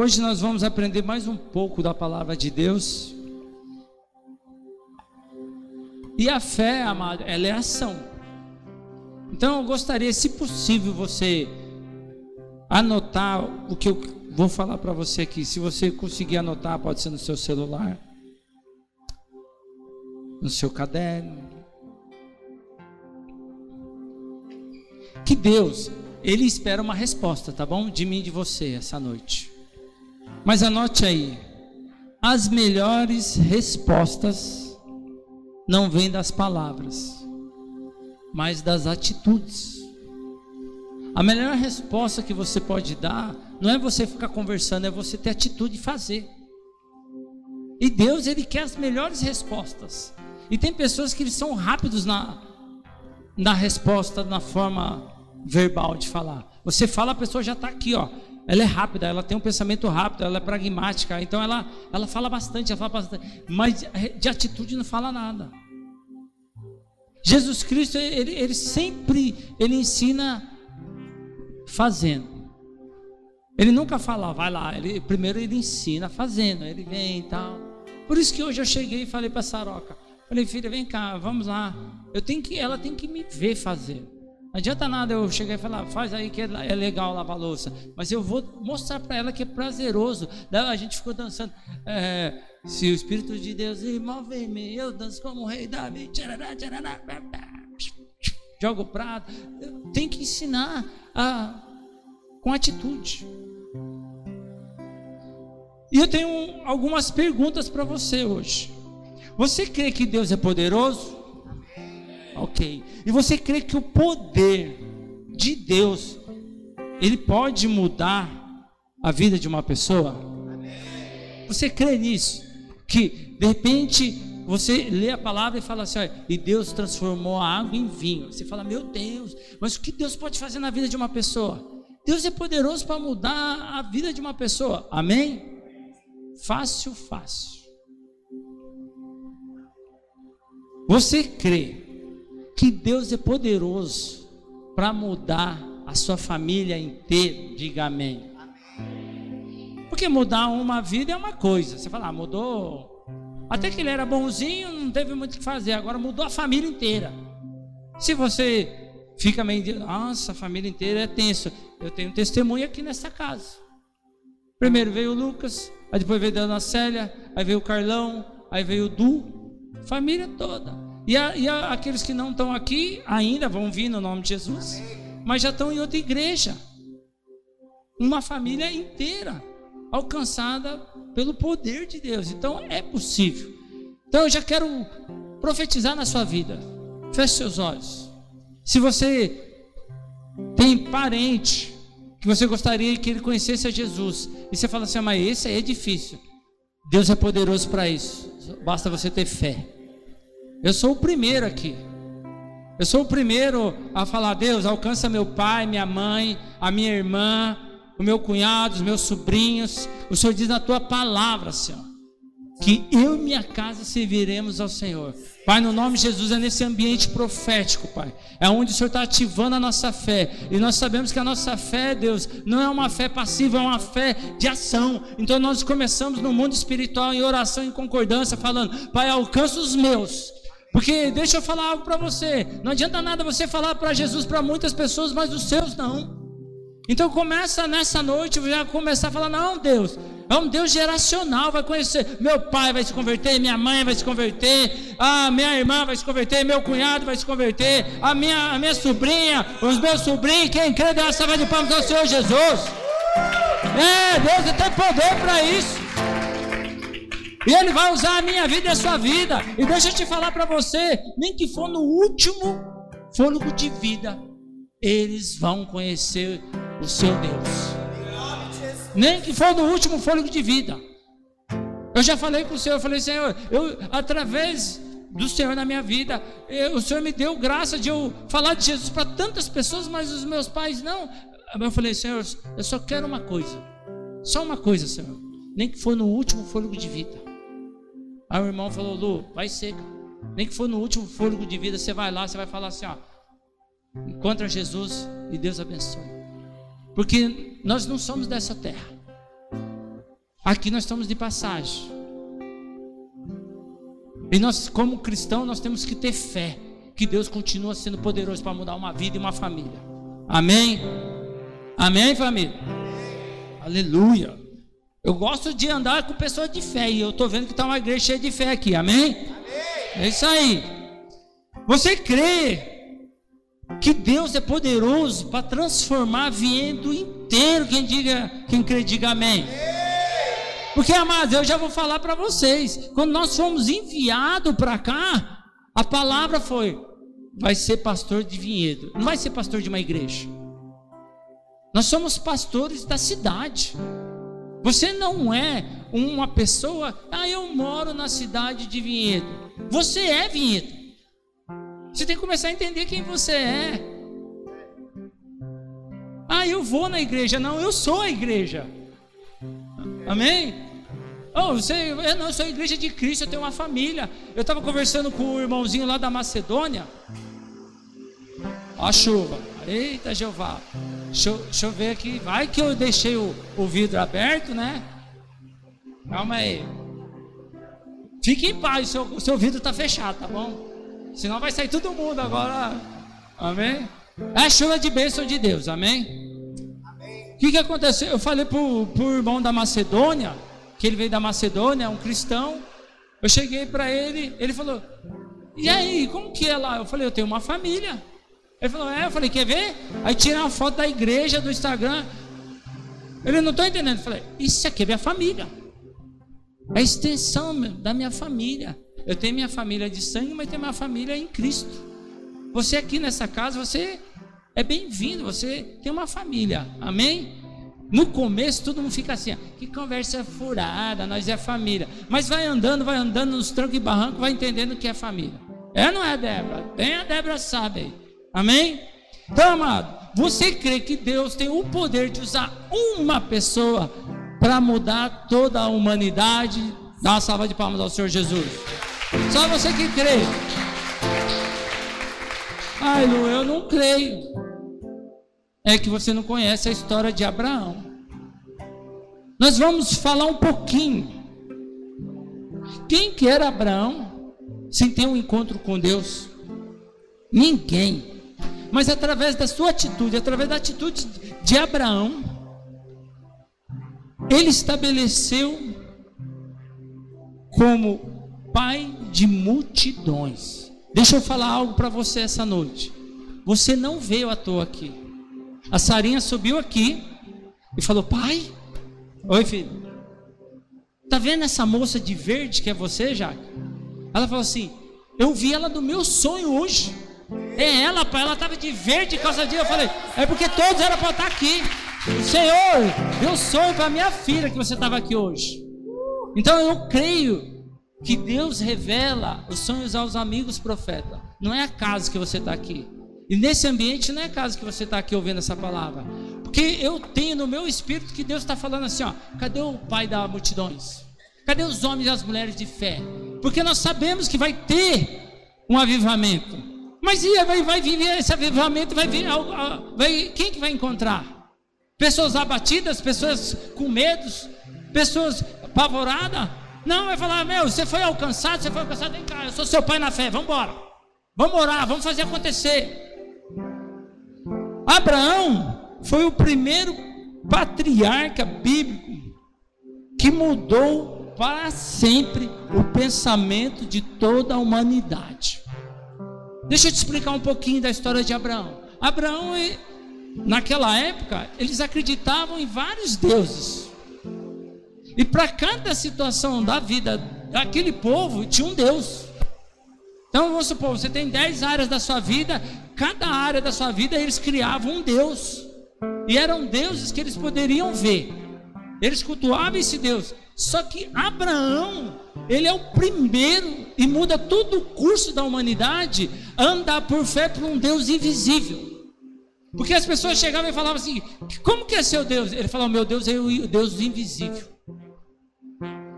Hoje nós vamos aprender mais um pouco da palavra de Deus. E a fé, amado, ela é ação. Então eu gostaria, se possível, você anotar o que eu vou falar para você aqui. Se você conseguir anotar, pode ser no seu celular, no seu caderno. Que Deus, Ele espera uma resposta, tá bom? De mim e de você essa noite. Mas anote aí: as melhores respostas não vêm das palavras, mas das atitudes. A melhor resposta que você pode dar não é você ficar conversando, é você ter atitude de fazer. E Deus, Ele quer as melhores respostas. E tem pessoas que eles são rápidos na, na resposta, na forma verbal de falar. Você fala, a pessoa já está aqui, ó. Ela é rápida, ela tem um pensamento rápido, ela é pragmática, então ela, ela fala bastante, ela fala bastante, mas de atitude não fala nada. Jesus Cristo, ele, ele sempre ele ensina fazendo. Ele nunca fala, vai lá, ele, primeiro ele ensina fazendo, ele vem e tal. Por isso que hoje eu cheguei e falei para Saroca, falei, filha, vem cá, vamos lá. Eu tenho que, ela tem que me ver fazer. Não adianta nada eu chegar e falar, faz aí que é legal lavar louça. Mas eu vou mostrar para ela que é prazeroso. Daí a gente ficou dançando. É, se o Espírito de Deus move-me, eu danço como o rei Davi. Jogo o prato. Tem que ensinar a, com atitude. E eu tenho algumas perguntas para você hoje. Você crê que Deus é poderoso? Ok. E você crê que o poder de Deus ele pode mudar a vida de uma pessoa? Você crê nisso? Que de repente você lê a palavra e fala assim: olha, e Deus transformou a água em vinho. Você fala, meu Deus, mas o que Deus pode fazer na vida de uma pessoa? Deus é poderoso para mudar a vida de uma pessoa. Amém? Fácil, fácil. Você crê que Deus é poderoso para mudar a sua família inteira, diga amém. Porque mudar uma vida é uma coisa. Você fala, ah, mudou. Até que ele era bonzinho, não teve muito o que fazer. Agora mudou a família inteira. Se você fica meio, nossa, a família inteira é tenso. Eu tenho um testemunho aqui nessa casa. Primeiro veio o Lucas, aí depois veio a Dona Célia, aí veio o Carlão, aí veio o Du, família toda. E, a, e a, aqueles que não estão aqui ainda vão vir no nome de Jesus, mas já estão em outra igreja. Uma família inteira alcançada pelo poder de Deus. Então é possível. Então eu já quero profetizar na sua vida. Feche seus olhos. Se você tem parente que você gostaria que ele conhecesse a Jesus, e você fala assim, mas esse aí é difícil. Deus é poderoso para isso. Basta você ter fé. Eu sou o primeiro aqui. Eu sou o primeiro a falar: Deus, alcança meu pai, minha mãe, a minha irmã, o meu cunhado, os meus sobrinhos. O Senhor diz na tua palavra, Senhor, que eu e minha casa serviremos ao Senhor. Pai, no nome de Jesus, é nesse ambiente profético, Pai. É onde o Senhor está ativando a nossa fé. E nós sabemos que a nossa fé, Deus, não é uma fé passiva, é uma fé de ação. Então nós começamos no mundo espiritual, em oração, em concordância, falando: Pai, alcança os meus porque deixa eu falar algo para você. Não adianta nada você falar para Jesus para muitas pessoas, mas os seus não. Então começa nessa noite, já começar a falar: não, Deus, é um Deus geracional, vai conhecer. Meu pai vai se converter, minha mãe vai se converter, a minha irmã vai se converter, meu cunhado vai se converter, a minha, a minha sobrinha, os meus sobrinhos, quem crê dessa vai de palmas ao Senhor Jesus. É, Deus tem poder para isso. E Ele vai usar a minha vida e a sua vida. E deixa eu te falar para você: nem que for no último fôlego de vida, eles vão conhecer o seu Deus. Nem que for no último fôlego de vida. Eu já falei com o Senhor, eu falei, Senhor, eu através do Senhor na minha vida, eu, o Senhor me deu graça de eu falar de Jesus para tantas pessoas, mas os meus pais não. Eu falei, Senhor, eu só quero uma coisa, só uma coisa, Senhor, nem que for no último fôlego de vida. Aí o irmão falou: Lu, vai ser, nem que for no último fôlego de vida, você vai lá, você vai falar assim: ó, encontra Jesus e Deus abençoe. Porque nós não somos dessa terra. Aqui nós estamos de passagem. E nós, como cristãos, nós temos que ter fé que Deus continua sendo poderoso para mudar uma vida e uma família. Amém? Amém, família? Aleluia. Eu gosto de andar com pessoas de fé e eu estou vendo que está uma igreja cheia de fé aqui. Amém? Amém? É isso aí. Você crê que Deus é poderoso para transformar vindo inteiro? Quem diga, quem crê, diga amém. Porque, amados, eu já vou falar para vocês. Quando nós fomos enviados para cá, a palavra foi: vai ser pastor de vinhedo, não vai ser pastor de uma igreja. Nós somos pastores da cidade. Você não é uma pessoa, ah, eu moro na cidade de Vinhedo. Você é Vinhedo. Você tem que começar a entender quem você é. Ah, eu vou na igreja. Não, eu sou a igreja. Amém? Oh, você, eu não, eu sou a igreja de Cristo, eu tenho uma família. Eu estava conversando com o irmãozinho lá da Macedônia. A chuva. Eita, Jeová. Deixa, deixa, eu ver aqui. Vai que eu deixei o, o vidro aberto, né? Calma aí. Fique em paz, o seu, seu vidro está fechado, tá bom? Senão vai sair todo mundo agora. Amém? É a chuva de bênção de Deus, amém? O que, que aconteceu? Eu falei para o irmão da Macedônia, que ele veio da Macedônia, é um cristão. Eu cheguei para ele, ele falou: E aí, como que é lá? Eu falei: Eu tenho uma família. Ele falou, é, eu falei, quer ver? Aí tira uma foto da igreja, do Instagram. Ele não está entendendo. Eu falei, isso aqui é minha família. É a extensão da minha família. Eu tenho minha família de sangue, mas tenho minha família em Cristo. Você aqui nessa casa, você é bem-vindo, você tem uma família. Amém? No começo todo mundo fica assim, que conversa furada, nós é família. Mas vai andando, vai andando nos trancos e barrancos, vai entendendo que é família. É não é, Débora? Tem a Débora sabe aí. Amém? Então, amado, você crê que Deus tem o poder de usar uma pessoa para mudar toda a humanidade? Dá uma salva de palmas ao Senhor Jesus. Só você que crê. Ai, Lu, eu não creio. É que você não conhece a história de Abraão. Nós vamos falar um pouquinho. Quem que era Abraão sem ter um encontro com Deus? Ninguém mas através da sua atitude, através da atitude de Abraão, ele estabeleceu como pai de multidões. Deixa eu falar algo para você essa noite. Você não veio à toa aqui. A Sarinha subiu aqui e falou: Pai, oi filho, tá vendo essa moça de verde que é você, Jaque? Ela falou assim: Eu vi ela do meu sonho hoje. É ela, pai, ela estava de verde calça jeans. Eu falei, é porque todos eram para estar aqui. Senhor deu sonho para minha filha que você estava aqui hoje. Então eu creio que Deus revela os sonhos aos amigos profetas. Não é acaso que você está aqui. E nesse ambiente não é acaso que você está aqui ouvindo essa palavra. Porque eu tenho no meu espírito que Deus está falando assim: ó, cadê o pai das multidões? Cadê os homens e as mulheres de fé? Porque nós sabemos que vai ter um avivamento. Mas e vai, vai viver esse avivamento, vai vir, vai, quem que vai encontrar? Pessoas abatidas, pessoas com medos, pessoas apavoradas? Não, vai falar, meu, você foi alcançado, você foi alcançado, vem cá, eu sou seu pai na fé, vamos embora. Vamos orar, vamos fazer acontecer. Abraão foi o primeiro patriarca bíblico que mudou para sempre o pensamento de toda a humanidade. Deixa eu te explicar um pouquinho da história de Abraão. Abraão, naquela época, eles acreditavam em vários deuses. E para cada situação da vida daquele povo, tinha um Deus. Então vamos supor, você tem dez áreas da sua vida, cada área da sua vida eles criavam um Deus. E eram deuses que eles poderiam ver. Eles cultuavam esse Deus. Só que Abraão, ele é o primeiro e muda todo o curso da humanidade andar por fé por um Deus invisível. Porque as pessoas chegavam e falavam assim: como que é seu Deus? Ele falou: meu Deus é o Deus invisível.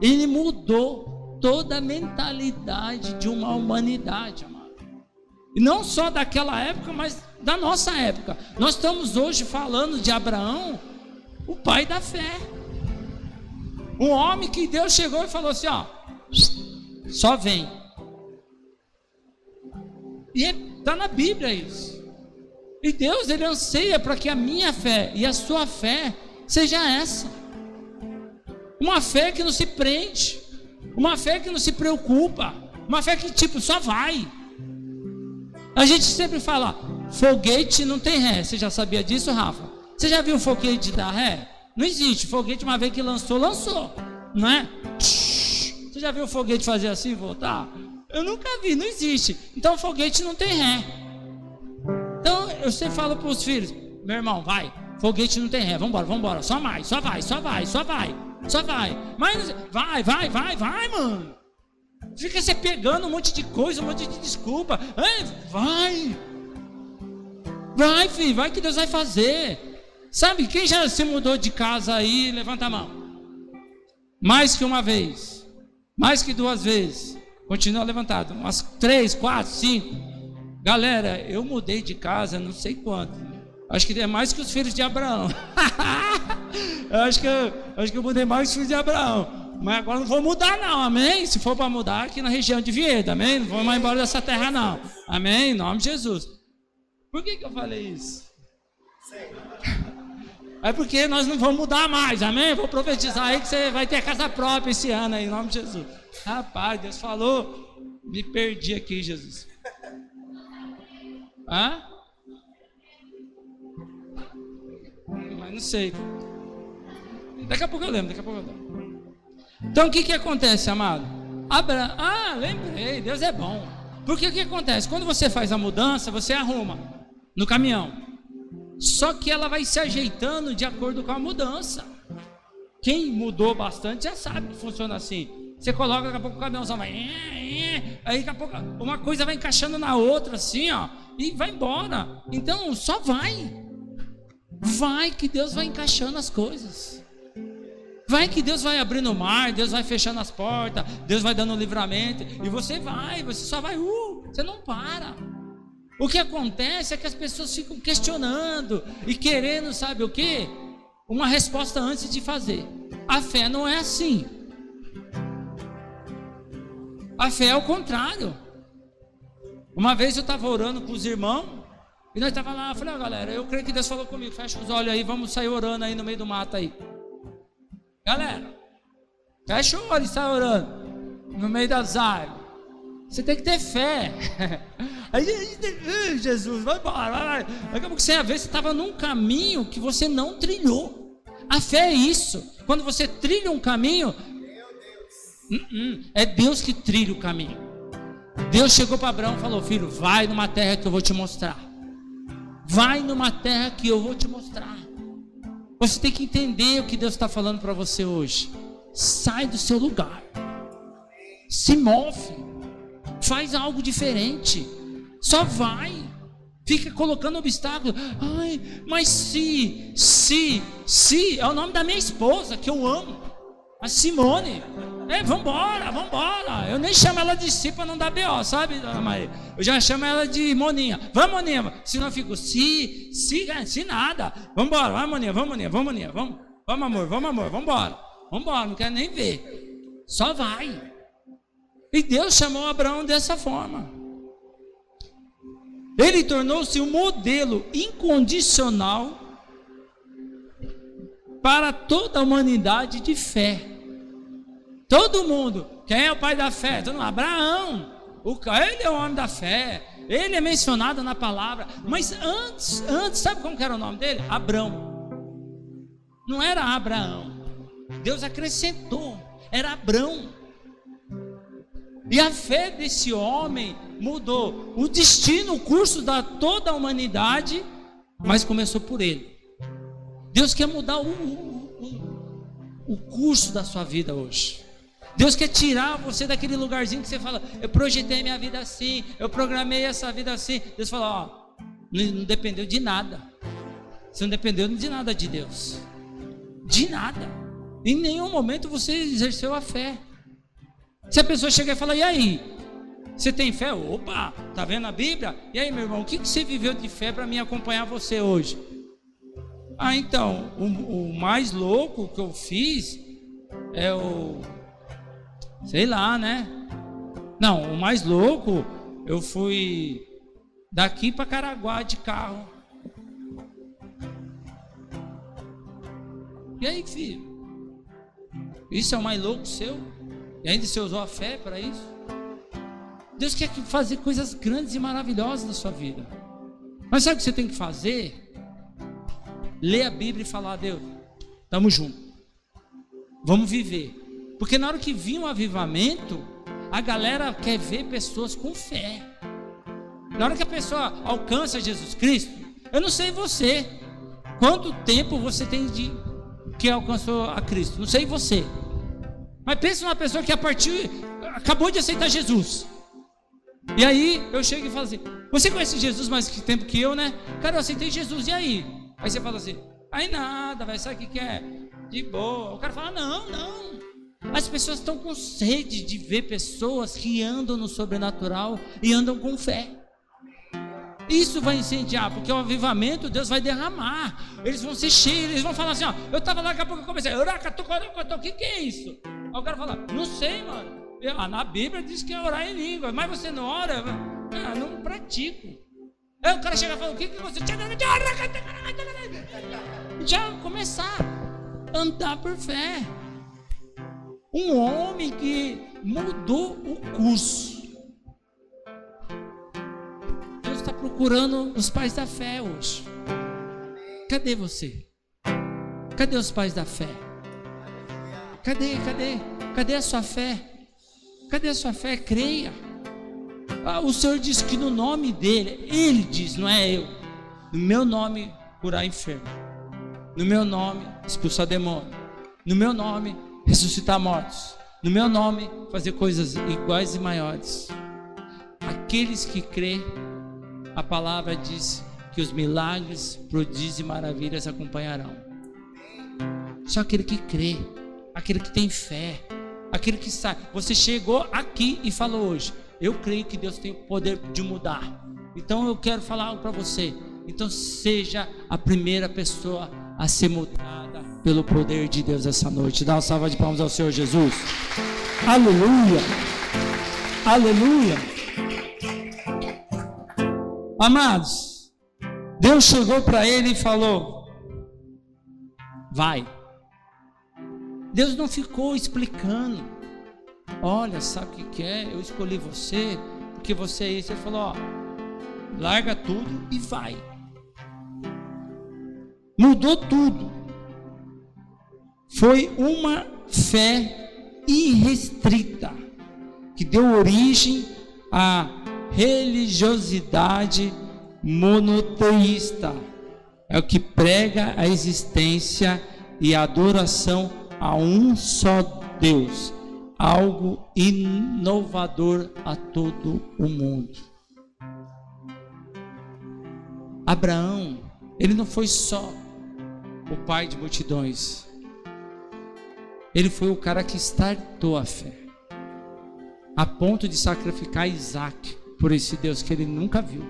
Ele mudou toda a mentalidade de uma humanidade, amado. E não só daquela época, mas da nossa época. Nós estamos hoje falando de Abraão, o pai da fé. Um homem que Deus chegou e falou assim: ó, só vem. E está é, na Bíblia isso. E Deus, Ele anseia para que a minha fé e a sua fé seja essa. Uma fé que não se prende, uma fé que não se preocupa, uma fé que tipo só vai. A gente sempre fala, foguete não tem ré. Você já sabia disso, Rafa? Você já viu foguete dar ré? Não existe. Foguete, uma vez que lançou, lançou. Não é? Você já viu o foguete fazer assim e voltar? Eu nunca vi, não existe. Então foguete não tem ré. Então eu sempre falo para os filhos: meu irmão, vai, foguete não tem ré, vambora, vambora, só mais, só vai, só vai, só vai, só vai. Mas vai, vai, vai, vai, mano. Fica se pegando um monte de coisa, um monte de desculpa. vai. Vai, filho, vai que Deus vai fazer. Sabe, quem já se mudou de casa aí, levanta a mão. Mais que uma vez, mais que duas vezes. Continua levantado. Umas três, quatro, cinco. Galera, eu mudei de casa, não sei quanto. Acho que é mais que os filhos de Abraão. acho, que, acho que eu mudei mais que os filhos de Abraão. Mas agora não vou mudar, não, amém? Se for para mudar, aqui na região de Vieda, amém? Não vou mais embora dessa terra, não. Amém? Em nome de Jesus. Por que, que eu falei isso? É porque nós não vamos mudar mais, amém? Vou profetizar aí que você vai ter casa própria esse ano aí, em nome de Jesus. Rapaz, Deus falou, me perdi aqui, Jesus. Hã? Mas não sei. Daqui a pouco eu lembro, daqui a pouco eu lembro. Então o que que acontece, amado? Abra... Ah, lembrei, Deus é bom. Porque o que acontece? Quando você faz a mudança, você arruma no caminhão. Só que ela vai se ajeitando de acordo com a mudança. Quem mudou bastante já sabe que funciona assim. Você coloca, daqui a pouco o caminhãozão vai. Aí daqui a pouco uma coisa vai encaixando na outra, assim, ó. E vai embora. Então, só vai. Vai que Deus vai encaixando as coisas. Vai que Deus vai abrindo o mar, Deus vai fechando as portas, Deus vai dando livramento. E você vai, você só vai, uh, você não para. O que acontece é que as pessoas ficam questionando e querendo, sabe o que? Uma resposta antes de fazer. A fé não é assim. A fé é o contrário. Uma vez eu estava orando com os irmãos, e nós estávamos lá, eu falei, galera, eu creio que Deus falou comigo, fecha os olhos aí, vamos sair orando aí no meio do mato aí. Galera, fecha o olho e sai orando, no meio das árvores. Você tem que ter fé. Aí, Jesus, vai embora. Daqui a pouco você ia ver, você estava num caminho que você não trilhou. A fé é isso. Quando você trilha um caminho, Uh-uh. É Deus que trilha o caminho. Deus chegou para Abraão e falou: Filho, vai numa terra que eu vou te mostrar. Vai numa terra que eu vou te mostrar. Você tem que entender o que Deus está falando para você hoje. Sai do seu lugar. Se move. Faz algo diferente. Só vai. Fica colocando obstáculos. Ai, mas se, se, se. É o nome da minha esposa que eu amo. A Simone. É, vambora, vambora. Eu nem chamo ela de si para não dar B.O., sabe, dona Maria? Eu já chamo ela de Moninha. Vamos, Moninha. Senão eu fico, se, se, se nada. Vambora, vai, Moninha, vamos, Moninha, vamos, Moninha. Vamos, vamos, amor, vamos, amor, vambora. Vambora, não quero nem ver. Só vai. E Deus chamou Abraão dessa forma. Ele tornou-se um modelo incondicional para toda a humanidade de fé. Todo mundo. Quem é o pai da fé? Todo mundo. Abraão. O, ele é o homem da fé. Ele é mencionado na palavra. Mas antes, antes, sabe como era o nome dele? Abrão. Não era Abraão. Deus acrescentou. Era Abrão. E a fé desse homem mudou o destino, o curso da toda a humanidade, mas começou por ele. Deus quer mudar o, o, o curso da sua vida hoje. Deus quer tirar você daquele lugarzinho que você fala, eu projetei minha vida assim, eu programei essa vida assim. Deus fala, ó, não dependeu de nada. Você não dependeu de nada de Deus. De nada. Em nenhum momento você exerceu a fé. Se a pessoa chegar e falar, e aí? Você tem fé? Opa, tá vendo a Bíblia? E aí, meu irmão, o que você viveu de fé para me acompanhar você hoje? Ah, então, o, o mais louco que eu fiz é o. Sei lá, né? Não, o mais louco, eu fui daqui para Caraguá de carro. E aí, filho? Isso é o mais louco seu? E ainda você usou a fé para isso? Deus quer fazer coisas grandes e maravilhosas na sua vida. Mas sabe o que você tem que fazer? Ler a Bíblia e falar, Deus, estamos juntos. Vamos viver. Porque na hora que vir um avivamento, a galera quer ver pessoas com fé. Na hora que a pessoa alcança Jesus Cristo, eu não sei você, quanto tempo você tem de que alcançou a Cristo. Não sei você. Mas pensa numa pessoa que a partir acabou de aceitar Jesus. E aí eu chego e falo assim: Você conhece Jesus mais que tempo que eu, né? Cara, eu aceitei Jesus, e aí? Aí você fala assim: Aí nada, vai, sabe o que, que é? De boa. O cara fala: Não, não. As pessoas estão com sede de ver pessoas que andam no sobrenatural e andam com fé. Isso vai incendiar, porque o avivamento Deus vai derramar. Eles vão ser cheios, eles vão falar assim: ó, eu estava lá, daqui a pouco eu comecei, o que, que é isso? Aí o cara fala: Não sei, mano. Ah, na Bíblia diz que é orar em língua, mas você não ora? Ah, não pratico. Aí o cara chega e fala: O que, que você. Já começar a andar por fé. Um homem que mudou o curso. Deus está procurando os pais da fé hoje. Cadê você? Cadê os pais da fé? Cadê, cadê? Cadê a sua fé? Cadê a sua fé? Creia. Ah, o Senhor diz que no nome dele, ele diz, não é eu. No meu nome, curar enfermo. No meu nome, expulsar demônio. No meu nome, ressuscitar mortos. No meu nome, fazer coisas iguais e maiores. Aqueles que crêem, a palavra diz que os milagres, prodígios e maravilhas acompanharão. Só aquele que crê aquele que tem fé, aquele que sabe. Você chegou aqui e falou hoje: Eu creio que Deus tem o poder de mudar. Então eu quero falar algo para você. Então seja a primeira pessoa a ser mudada pelo poder de Deus essa noite. Dá uma salva de palmas ao Senhor Jesus. Aleluia. Aleluia. Amados, Deus chegou para ele e falou: Vai. Deus não ficou explicando. Olha, sabe o que, é? Eu escolhi você, porque você é isso. Ele falou: ó, larga tudo e vai. Mudou tudo. Foi uma fé irrestrita que deu origem à religiosidade monoteísta. É o que prega a existência e a adoração a um só Deus, algo inovador a todo o mundo. Abraão, ele não foi só o pai de multidões, ele foi o cara que startou a fé, a ponto de sacrificar Isaac por esse Deus que ele nunca viu.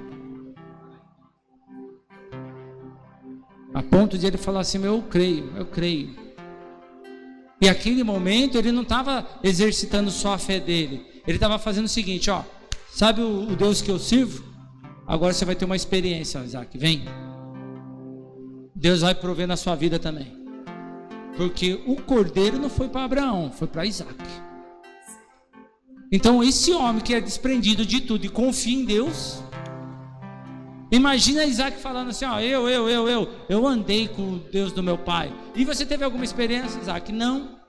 A ponto de ele falar assim: Eu creio, eu creio. E aquele momento ele não estava exercitando só a fé dele. Ele estava fazendo o seguinte, ó. Sabe o, o, Deus que eu sirvo? Agora você vai ter uma experiência, Isaac. Vem. Deus vai prover na sua vida também. Porque o cordeiro não foi para Abraão, foi para Isaac. Então esse homem que é desprendido de tudo e confia em Deus, Imagina Isaac falando assim: ó, eu, eu, eu, eu, eu andei com o Deus do meu pai. E você teve alguma experiência, Isaac? Não.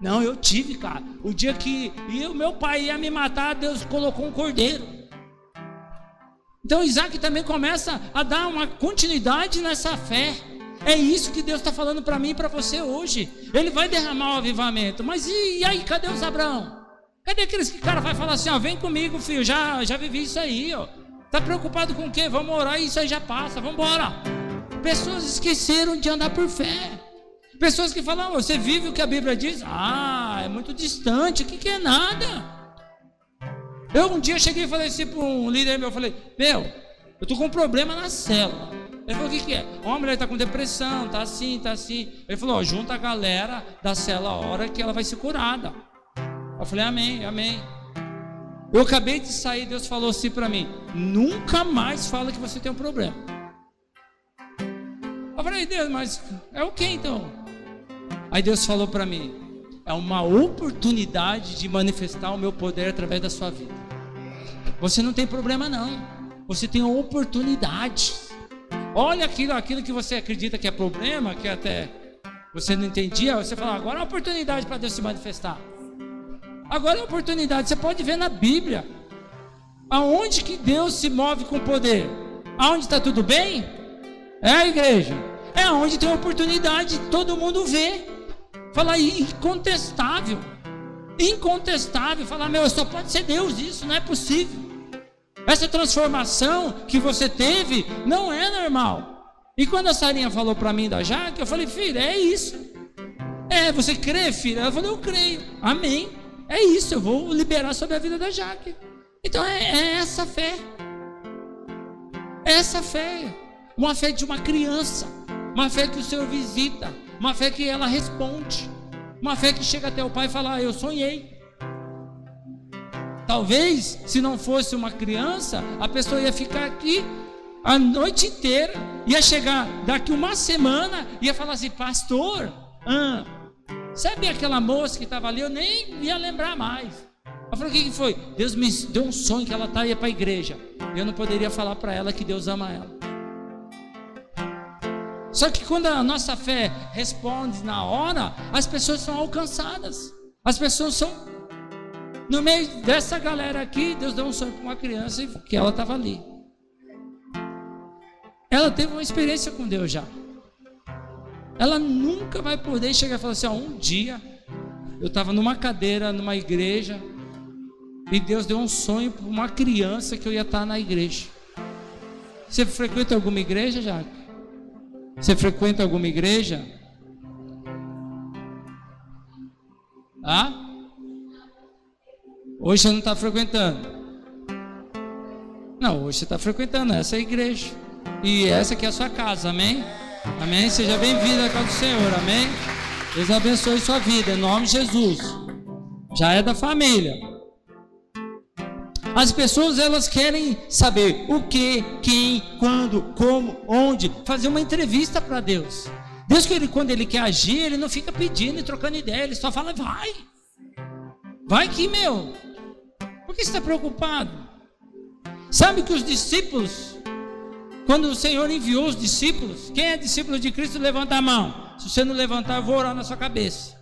Não, eu tive, cara. O dia que o meu pai ia me matar, Deus colocou um cordeiro. Então Isaac também começa a dar uma continuidade nessa fé. É isso que Deus está falando para mim e para você hoje. Ele vai derramar o avivamento. Mas e, e aí, cadê os Abraão? Cadê aqueles que cara vai falar assim, ó, vem comigo, filho, já, já vivi isso aí, ó. Está preocupado com o quê? Vamos orar e isso aí já passa. Vamos embora. Pessoas esqueceram de andar por fé. Pessoas que falam, você vive o que a Bíblia diz? Ah, é muito distante. O que, que é nada? Eu um dia cheguei e falei assim para um líder meu, eu falei, meu, eu tô com um problema na célula. Ele falou: o que, que é? Uma mulher está com depressão, está assim, está assim. Ele falou: ó, junta a galera da cela a hora que ela vai ser curada. Eu falei: amém, amém. Eu acabei de sair, Deus falou assim para mim: nunca mais fala que você tem um problema. Eu falei: Deus, mas é o que então? Aí Deus falou para mim: é uma oportunidade de manifestar o meu poder através da sua vida. Você não tem problema não. Você tem oportunidade. Olha aquilo, aquilo que você acredita que é problema, que até você não entendia, você fala, agora é uma oportunidade para Deus se manifestar. Agora é uma oportunidade, você pode ver na Bíblia. Aonde que Deus se move com poder? Aonde está tudo bem? É a igreja. É onde tem oportunidade, todo mundo vê. Fala incontestável. Incontestável. Fala, meu, só pode ser Deus isso, não é possível. Essa transformação que você teve não é normal. E quando a Sarinha falou para mim da Jaque, eu falei, filha, é isso. É, você crê, filha? Ela falou, eu creio. Amém. É isso, eu vou liberar sobre a vida da Jaque. Então é, é essa fé. É essa fé. Uma fé de uma criança. Uma fé que o Senhor visita. Uma fé que ela responde. Uma fé que chega até o pai e fala: ah, Eu sonhei. Talvez, se não fosse uma criança, a pessoa ia ficar aqui a noite inteira, ia chegar daqui uma semana, ia falar assim: Pastor, ah, sabe aquela moça que estava ali? Eu nem ia lembrar mais. Eu falei: O que, que foi? Deus me deu um sonho que ela tá, ia para a igreja. Eu não poderia falar para ela que Deus ama ela. Só que quando a nossa fé responde na hora, as pessoas são alcançadas. As pessoas são. No meio dessa galera aqui, Deus deu um sonho para uma criança que ela estava ali. Ela teve uma experiência com Deus já. Ela nunca vai poder chegar e falar assim: ó, um dia eu estava numa cadeira, numa igreja, e Deus deu um sonho para uma criança que eu ia estar na igreja. Você frequenta alguma igreja, Jaque? Você frequenta alguma igreja? Ah? Hoje você não está frequentando. Não, hoje você está frequentando essa é igreja. E essa aqui é a sua casa, amém? Amém? Seja bem-vindo à casa do Senhor, amém? Deus abençoe sua vida, em nome de Jesus. Já é da família. As pessoas elas querem saber o que, quem, quando, como, onde, fazer uma entrevista para Deus. Deus que ele, quando ele quer agir, ele não fica pedindo e trocando ideia, ele só fala vai. Vai que meu. Por que você está preocupado? Sabe que os discípulos, quando o Senhor enviou os discípulos, quem é discípulo de Cristo, levanta a mão. Se você não levantar, eu vou orar na sua cabeça.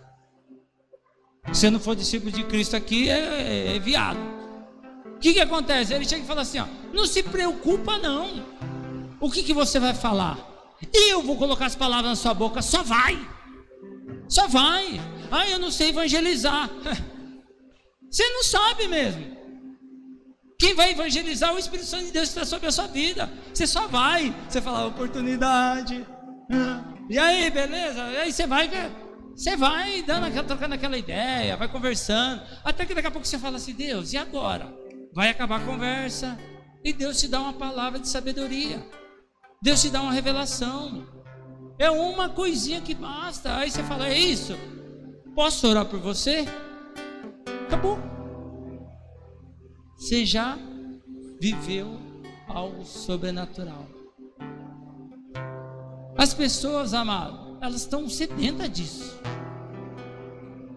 Se você não for discípulo de Cristo aqui, é, é, é viado. O que, que acontece? Ele chega e fala assim: ó, não se preocupa, não. O que, que você vai falar? Eu vou colocar as palavras na sua boca, só vai. Só vai. Ah, eu não sei evangelizar. Você não sabe mesmo. Quem vai evangelizar é o Espírito Santo de Deus está sobre a sua vida. Você só vai. Você fala oportunidade. E aí, beleza? E aí você vai, você vai dando, trocando aquela ideia, vai conversando, até que daqui a pouco você fala assim, Deus, e agora? vai acabar a conversa e Deus te dá uma palavra de sabedoria. Deus te dá uma revelação. É uma coisinha que basta. Aí você fala: É isso? Posso orar por você? Acabou. Você já viveu algo sobrenatural. As pessoas, amado, elas estão sedentas disso.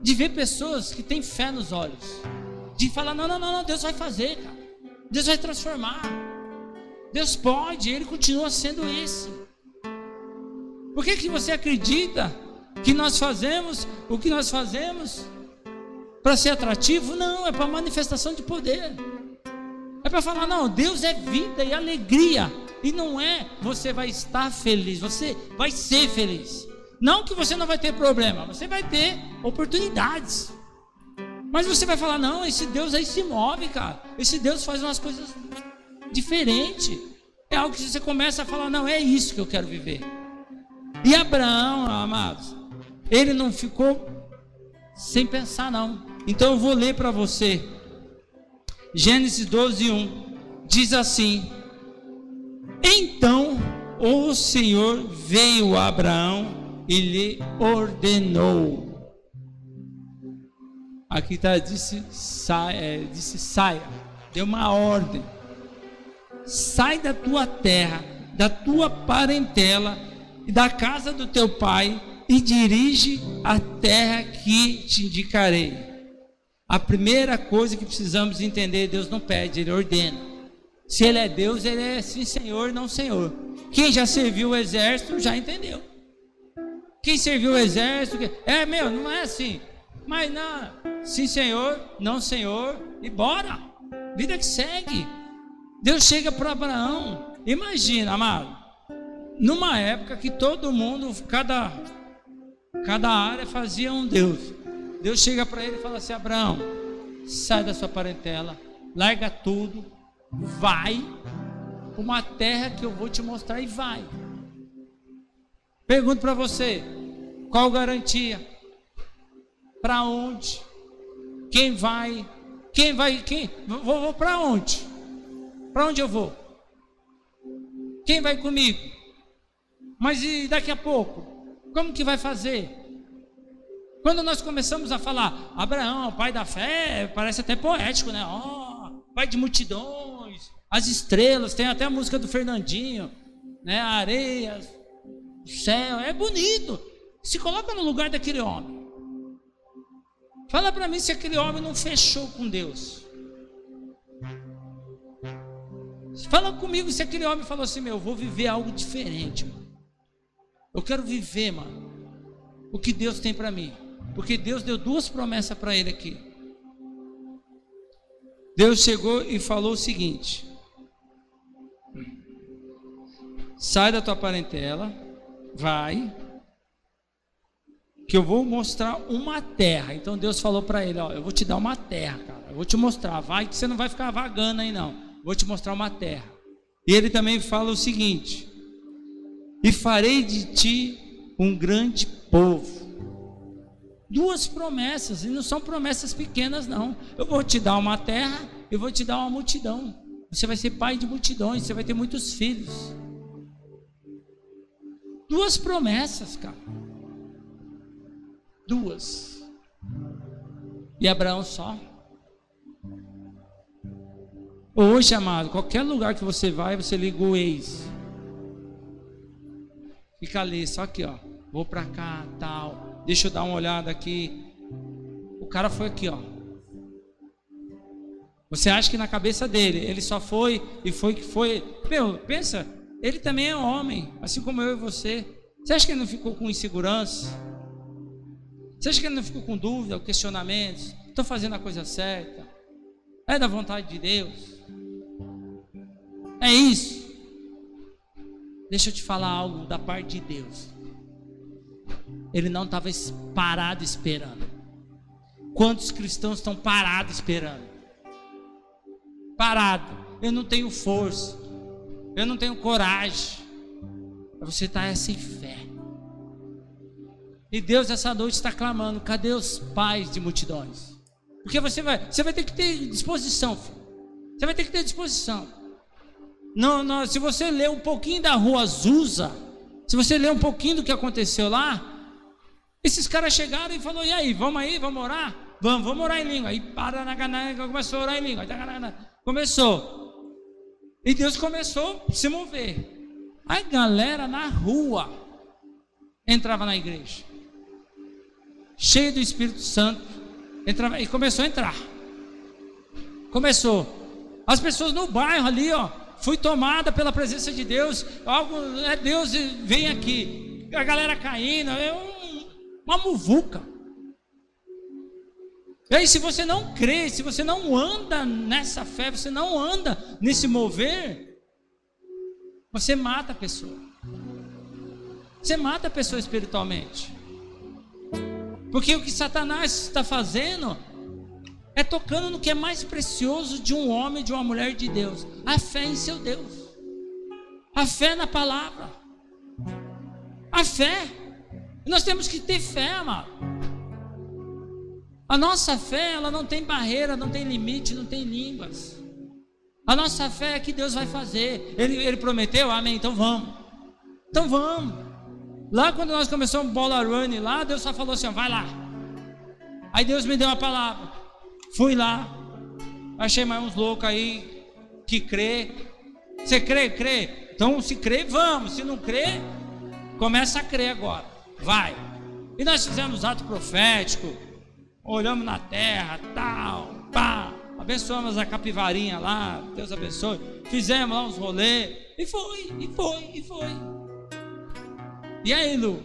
De ver pessoas que têm fé nos olhos de falar: não, não, não, não, Deus vai fazer, cara. Deus vai transformar. Deus pode, Ele continua sendo esse. Por que, que você acredita que nós fazemos o que nós fazemos para ser atrativo? Não, é para manifestação de poder. É para falar, não, Deus é vida e alegria. E não é você vai estar feliz, você vai ser feliz. Não que você não vai ter problema, você vai ter oportunidades. Mas você vai falar: não, esse Deus aí se move, cara. Esse Deus faz umas coisas diferentes. É algo que você começa a falar: não, é isso que eu quero viver. E Abraão, amados, ele não ficou sem pensar, não. Então eu vou ler para você. Gênesis 12, 1 diz assim: Então o Senhor veio a Abraão e lhe ordenou. Aqui está, disse, saia, é, disse saia, deu uma ordem. Sai da tua terra, da tua parentela e da casa do teu pai e dirige a terra que te indicarei. A primeira coisa que precisamos entender, Deus não pede, Ele ordena. Se Ele é Deus, Ele é sim Senhor, não Senhor. Quem já serviu o exército já entendeu. Quem serviu o exército, é meu, não é assim. Mas não, sim Senhor, não Senhor, e bora. Vida que segue. Deus chega para Abraão. Imagina, amado, numa época que todo mundo, cada Cada área fazia um Deus. Deus chega para ele e fala assim: Abraão, sai da sua parentela, larga tudo, vai uma terra que eu vou te mostrar e vai. Pergunto para você: qual garantia? Para onde? Quem vai? Quem vai? Quem? Vou, vou para onde? Para onde eu vou? Quem vai comigo? Mas e daqui a pouco? Como que vai fazer? Quando nós começamos a falar, Abraão, pai da fé, parece até poético, né? Oh, pai de multidões, as estrelas, tem até a música do Fernandinho, né? A areia, o céu, é bonito. Se coloca no lugar daquele homem. Fala para mim se aquele homem não fechou com Deus. Fala comigo se aquele homem falou assim: Meu, eu vou viver algo diferente, mano. Eu quero viver, mano, o que Deus tem para mim. Porque Deus deu duas promessas para ele aqui. Deus chegou e falou o seguinte: Sai da tua parentela, vai, que eu vou mostrar uma terra. Então Deus falou para ele: Ó, eu vou te dar uma terra, cara. Eu vou te mostrar. Vai que você não vai ficar vagando aí, não. Vou te mostrar uma terra. E ele também fala o seguinte: e farei de ti um grande povo. Duas promessas, e não são promessas pequenas, não. Eu vou te dar uma terra, eu vou te dar uma multidão. Você vai ser pai de multidões, você vai ter muitos filhos. Duas promessas, cara. Duas. E Abraão só. Hoje, amado, qualquer lugar que você vai, você liga o ex. Fica ali, só aqui, ó. Vou para cá, tal. Deixa eu dar uma olhada aqui. O cara foi aqui, ó. Você acha que na cabeça dele, ele só foi e foi que foi. Meu, pensa, ele também é homem, assim como eu e você. Você acha que ele não ficou com insegurança? Você acha que ele não ficou com dúvida, questionamentos? Estou fazendo a coisa certa? É da vontade de Deus? É isso. Deixa eu te falar algo da parte de Deus. Ele não estava parado esperando. Quantos cristãos estão parados esperando? Parado. Eu não tenho força. Eu não tenho coragem. Você está sem fé. E Deus essa noite está clamando: cadê os pais de multidões? Porque você vai, você vai ter que ter disposição. Filho. Você vai ter que ter disposição. Não, não, se você ler um pouquinho da rua Azusa, se você ler um pouquinho do que aconteceu lá, esses caras chegaram e falaram: e aí, vamos aí, vamos orar? Vamos, vamos orar em língua. Aí para na ganaga, começou a orar em língua. Começou. E Deus começou a se mover. A galera na rua entrava na igreja, cheio do Espírito Santo, entrava e começou a entrar. Começou. As pessoas no bairro ali, ó, fui tomada pela presença de Deus. Algo é Deus vem aqui. A galera caindo, um, uma muvuca. E aí, se você não crê, se você não anda nessa fé, você não anda nesse mover, você mata a pessoa. Você mata a pessoa espiritualmente. Porque o que Satanás está fazendo é tocando no que é mais precioso de um homem, de uma mulher de Deus: a fé em seu Deus, a fé na palavra, a fé. Nós temos que ter fé, amado. A nossa fé, ela não tem barreira, não tem limite, não tem línguas. A nossa fé é que Deus vai fazer. Ele, ele prometeu, amém, então vamos. Então vamos. Lá quando nós começamos bola running lá, Deus só falou assim: vai lá. Aí Deus me deu uma palavra. Fui lá. Achei mais uns loucos aí que crê. Você crê? Crê. Então se crê, vamos. Se não crê, começa a crer agora. Vai. E nós fizemos ato profético. Olhamos na terra, tal, pá. Abençoamos a capivarinha lá. Deus abençoe. Fizemos lá uns rolês. E foi, e foi, e foi. E aí, Lu?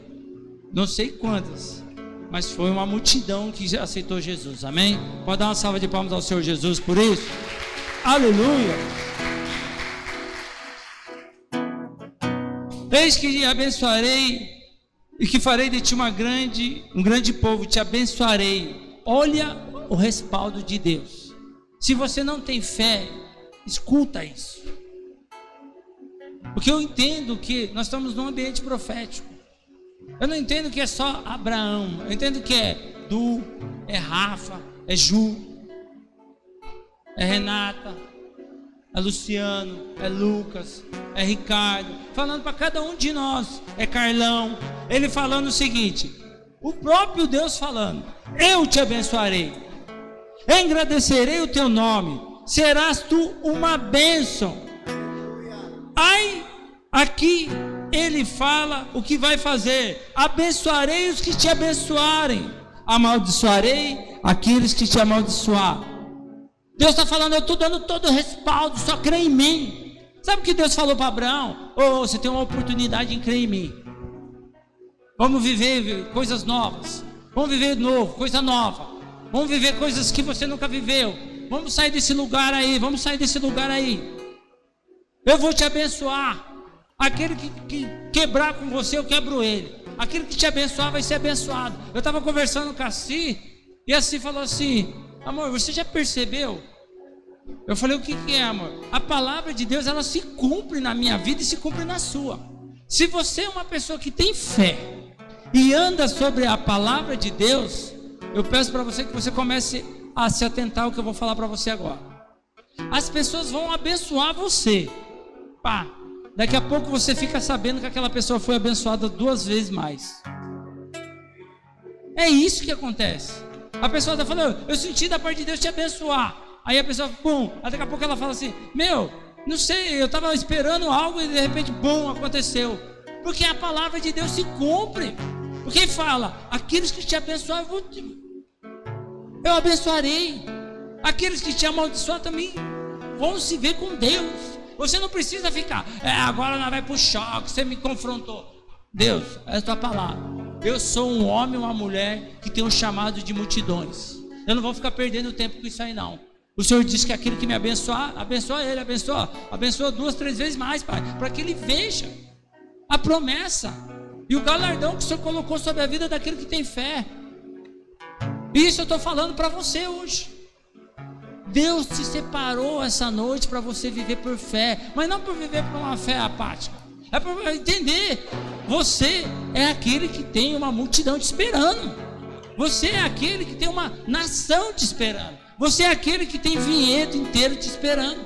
Não sei quantas, mas foi uma multidão que aceitou Jesus. Amém? Pode dar uma salva de palmas ao Senhor Jesus por isso? Aleluia! Eis que abençoarei e que farei de ti uma grande, um grande povo, te abençoarei. Olha o respaldo de Deus. Se você não tem fé, escuta isso. Porque eu entendo que nós estamos num ambiente profético. Eu não entendo que é só Abraão. Eu entendo que é Du, é Rafa, é Ju, é Renata, é Luciano, é Lucas, é Ricardo. Falando para cada um de nós. É Carlão. Ele falando o seguinte: o próprio Deus falando: Eu te abençoarei, engrandecerei o teu nome, serás tu uma bênção. Ai Aqui ele fala o que vai fazer: abençoarei os que te abençoarem, amaldiçoarei aqueles que te amaldiçoar. Deus está falando, eu estou dando todo o respaldo, só crê em mim. Sabe o que Deus falou para Abraão? Oh, você tem uma oportunidade em crer em mim. Vamos viver coisas novas. Vamos viver novo, coisa nova. Vamos viver coisas que você nunca viveu. Vamos sair desse lugar aí, vamos sair desse lugar aí. Eu vou te abençoar. Aquele que, que quebrar com você, eu quebro ele. Aquele que te abençoar vai ser abençoado. Eu estava conversando com a Si, e a Si falou assim: Amor, você já percebeu? Eu falei: O que, que é, amor? A palavra de Deus, ela se cumpre na minha vida e se cumpre na sua. Se você é uma pessoa que tem fé e anda sobre a palavra de Deus, eu peço para você que você comece a se atentar ao que eu vou falar para você agora. As pessoas vão abençoar você. Pá, Daqui a pouco você fica sabendo que aquela pessoa foi abençoada duas vezes mais. É isso que acontece. A pessoa está falando, eu senti da parte de Deus te abençoar. Aí a pessoa, pum, daqui a pouco ela fala assim: Meu, não sei, eu estava esperando algo e de repente, bum, aconteceu. Porque a palavra de Deus se cumpre. Porque fala: Aqueles que te abençoar, eu, vou te... eu abençoarei. Aqueles que te amaldiçoar também vão se ver com Deus. Você não precisa ficar, é, agora não vai para o choque, você me confrontou. Deus, é a tua palavra. Eu sou um homem, uma mulher que tem um chamado de multidões. Eu não vou ficar perdendo tempo com isso aí, não. O Senhor disse que aquele que me abençoar, abençoa ele, abençoa, abençoa duas, três vezes mais, Pai, para que ele veja a promessa e o galardão que o Senhor colocou sobre a vida daquele que tem fé. Isso eu estou falando para você hoje. Deus te separou essa noite para você viver por fé, mas não por viver por uma fé apática. É para entender. Você é aquele que tem uma multidão te esperando. Você é aquele que tem uma nação te esperando. Você é aquele que tem vinhedo inteiro te esperando.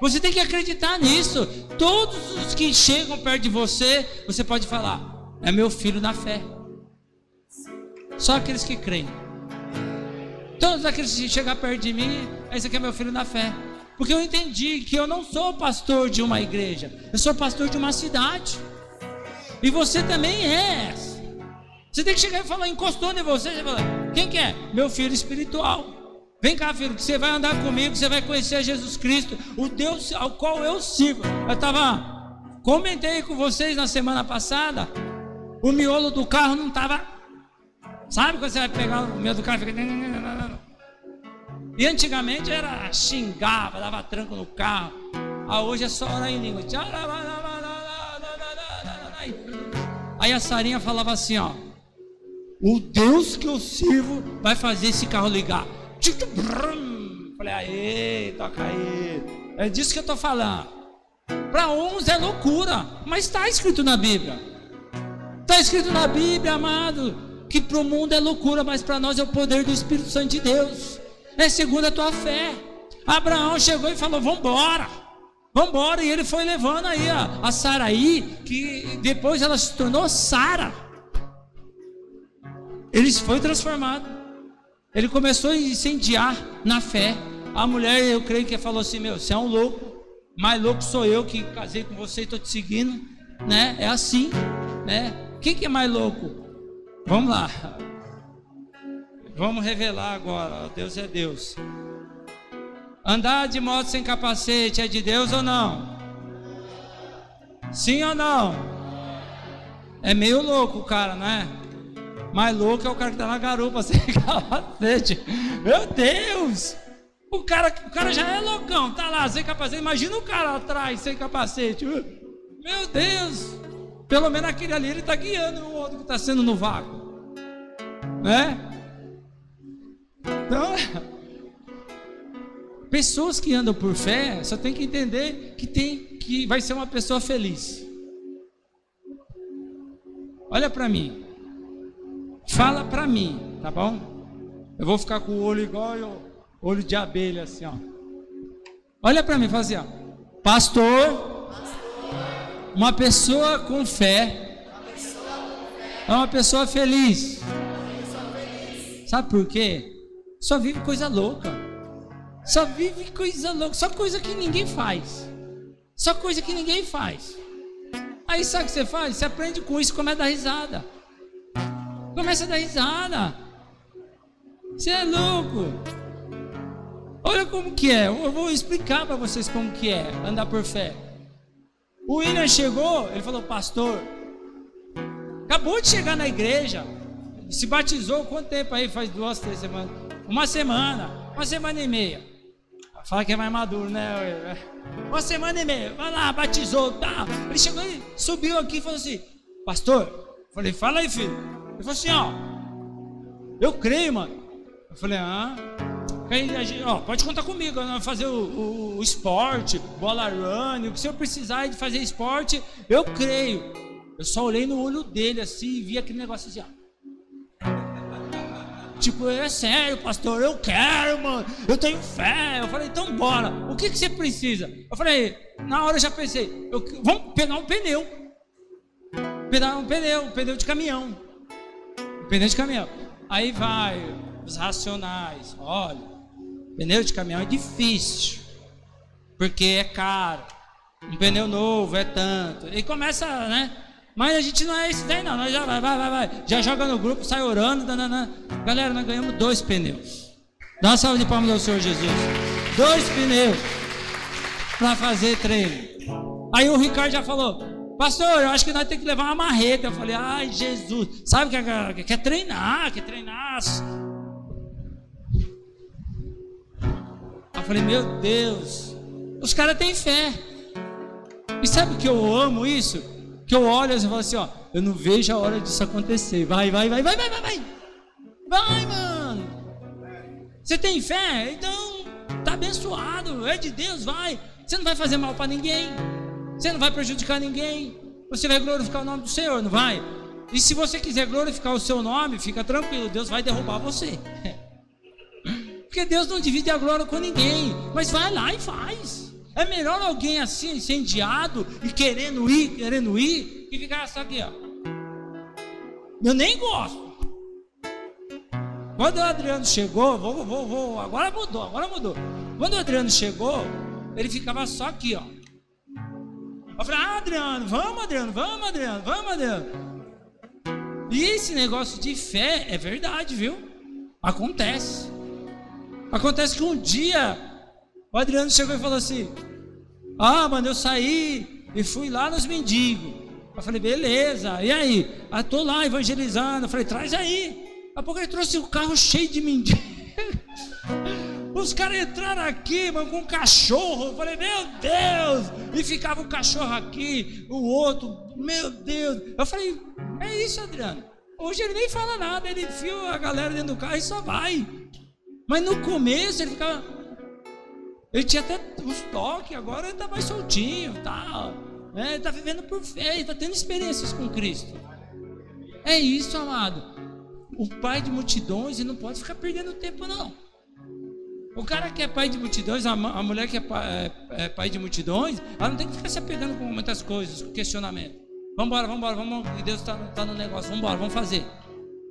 Você tem que acreditar nisso. Todos os que chegam perto de você, você pode falar: é meu filho na fé. Só aqueles que creem. Todos aqueles que chegam perto de mim, esse aqui é meu filho na fé. Porque eu entendi que eu não sou pastor de uma igreja, eu sou pastor de uma cidade. E você também é. Você tem que chegar e falar, encostou em você, você fala, quem que é? Meu filho espiritual. Vem cá, filho, que você vai andar comigo, você vai conhecer Jesus Cristo, o Deus ao qual eu sirvo. Eu estava, comentei com vocês na semana passada, o miolo do carro não estava Sabe quando você vai pegar o meio do carro e fica. E antigamente era xingava, dava tranco no carro. Ah, hoje é só orar em língua. Aí a Sarinha falava assim, ó. O Deus que eu sirvo vai fazer esse carro ligar. Falei, aê, toca aí. É disso que eu estou falando. Para uns é loucura, mas está escrito na Bíblia. Está escrito na Bíblia, amado que para o mundo é loucura, mas para nós é o poder do Espírito Santo de Deus. É segundo a tua fé. Abraão chegou e falou: Vamos embora, Vambora, e ele foi levando aí a, Saraí, que depois ela se tornou Sara. Ele foi transformado. Ele começou a incendiar na fé. A mulher, eu creio que falou assim: Meu, você é um louco. Mais louco sou eu que casei com você e estou te seguindo. Né? É assim. Né? Quem que é mais louco? Vamos lá. Vamos revelar agora. Deus é Deus. Andar de moto sem capacete é de Deus ou não? Sim ou não? É meio louco o cara, não é? Mais louco é o cara que tá na garupa sem capacete. Meu Deus! O cara, o cara já é loucão, tá lá sem capacete. Imagina o cara atrás sem capacete. Meu Deus! Pelo menos aquele ali ele está guiando o outro que está sendo no vácuo. Né? Então, pessoas que andam por fé só tem que entender que tem que vai ser uma pessoa feliz. Olha para mim. Fala para mim, tá bom? Eu vou ficar com o olho igual eu, olho de abelha assim, ó. Olha para mim, fala assim. Pastor, uma pessoa com fé é uma pessoa feliz. Sabe por quê? Só vive coisa louca. Só vive coisa louca, só coisa que ninguém faz. Só coisa que ninguém faz. Aí sabe o que você faz? Você aprende com isso, começa a dar risada. Começa a dar risada. Você é louco. Olha como que é. Eu vou explicar para vocês como que é andar por fé. O William chegou, ele falou, pastor, acabou de chegar na igreja, se batizou quanto tempo aí? Faz duas, três semanas. Uma semana, uma semana e meia. Fala que é mais maduro, né? Uma semana e meia. Vai lá, batizou, tá. Ele chegou e subiu aqui e falou assim: Pastor, falei, fala aí, filho. Ele falou assim: ó, eu creio, mano. Eu falei: ah, ó, pode contar comigo, fazer o, o, o, esporte, bola run, o que se eu precisar de fazer esporte, eu creio. Eu só olhei no olho dele assim e vi aquele negócio assim, ó. Tipo, é sério, pastor, eu quero, mano, eu tenho fé. Eu falei, então bora. O que, que você precisa? Eu falei, na hora eu já pensei, eu, vamos pegar um pneu. Pegar um pneu, um pneu de caminhão. Pneu de caminhão. Aí vai os racionais. Olha, pneu de caminhão é difícil. Porque é caro. Um pneu novo é tanto. E começa, né? Mas a gente não é isso daí, não. Nós já vai, vai, vai, vai. Já joga no grupo, sai orando. Danana. Galera, nós ganhamos dois pneus. Dá uma salva de palmas ao Senhor Jesus. Dois pneus para fazer treino. Aí o Ricardo já falou: Pastor, eu acho que nós temos que levar uma marreta. Eu falei, ai Jesus, sabe que quer, quer treinar, quer treinar. Eu falei, meu Deus, os caras têm fé. E sabe que eu amo isso? Que eu olho e falo assim, ó, eu não vejo a hora disso acontecer. Vai, vai, vai, vai, vai, vai, vai. Vai, mano. Você tem fé? Então tá abençoado. É de Deus, vai. Você não vai fazer mal para ninguém. Você não vai prejudicar ninguém. Você vai glorificar o nome do Senhor, não vai? E se você quiser glorificar o seu nome, fica tranquilo, Deus vai derrubar você. Porque Deus não divide a glória com ninguém. Mas vai lá e faz. É melhor alguém assim, incendiado e querendo ir, querendo ir, que ficar só aqui, ó. Eu nem gosto. Quando o Adriano chegou, vou, vou, vou, agora mudou, agora mudou. Quando o Adriano chegou, ele ficava só aqui, ó. Eu falei, ah, Adriano, vamos, Adriano, vamos, Adriano, vamos, Adriano. E esse negócio de fé é verdade, viu? Acontece. Acontece que um dia o Adriano chegou e falou assim: Ah, mano, eu saí e fui lá nos mendigos. Eu falei, beleza, e aí? Ah, tô lá evangelizando. Eu falei, traz aí. Daqui a pouco ele trouxe o um carro cheio de mendigos. Os caras entraram aqui, mano, com um cachorro. Eu falei, meu Deus! E ficava o cachorro aqui, o outro, meu Deus. Eu falei, é isso, Adriano. Hoje ele nem fala nada, ele enfia a galera dentro do carro e só vai. Mas no começo ele ficava. Ele tinha até os toques, agora ele está mais soltinho, tá? É, ele tá vivendo por fé, ele está tendo experiências com Cristo. É isso, amado. O pai de multidões, ele não pode ficar perdendo tempo, não. O cara que é pai de multidões, a, a mulher que é pai, é, é pai, de multidões, ela não tem que ficar se apegando com muitas coisas, com questionamento. Vamos embora, vamos Deus está tá no negócio, vamos embora, vamos fazer.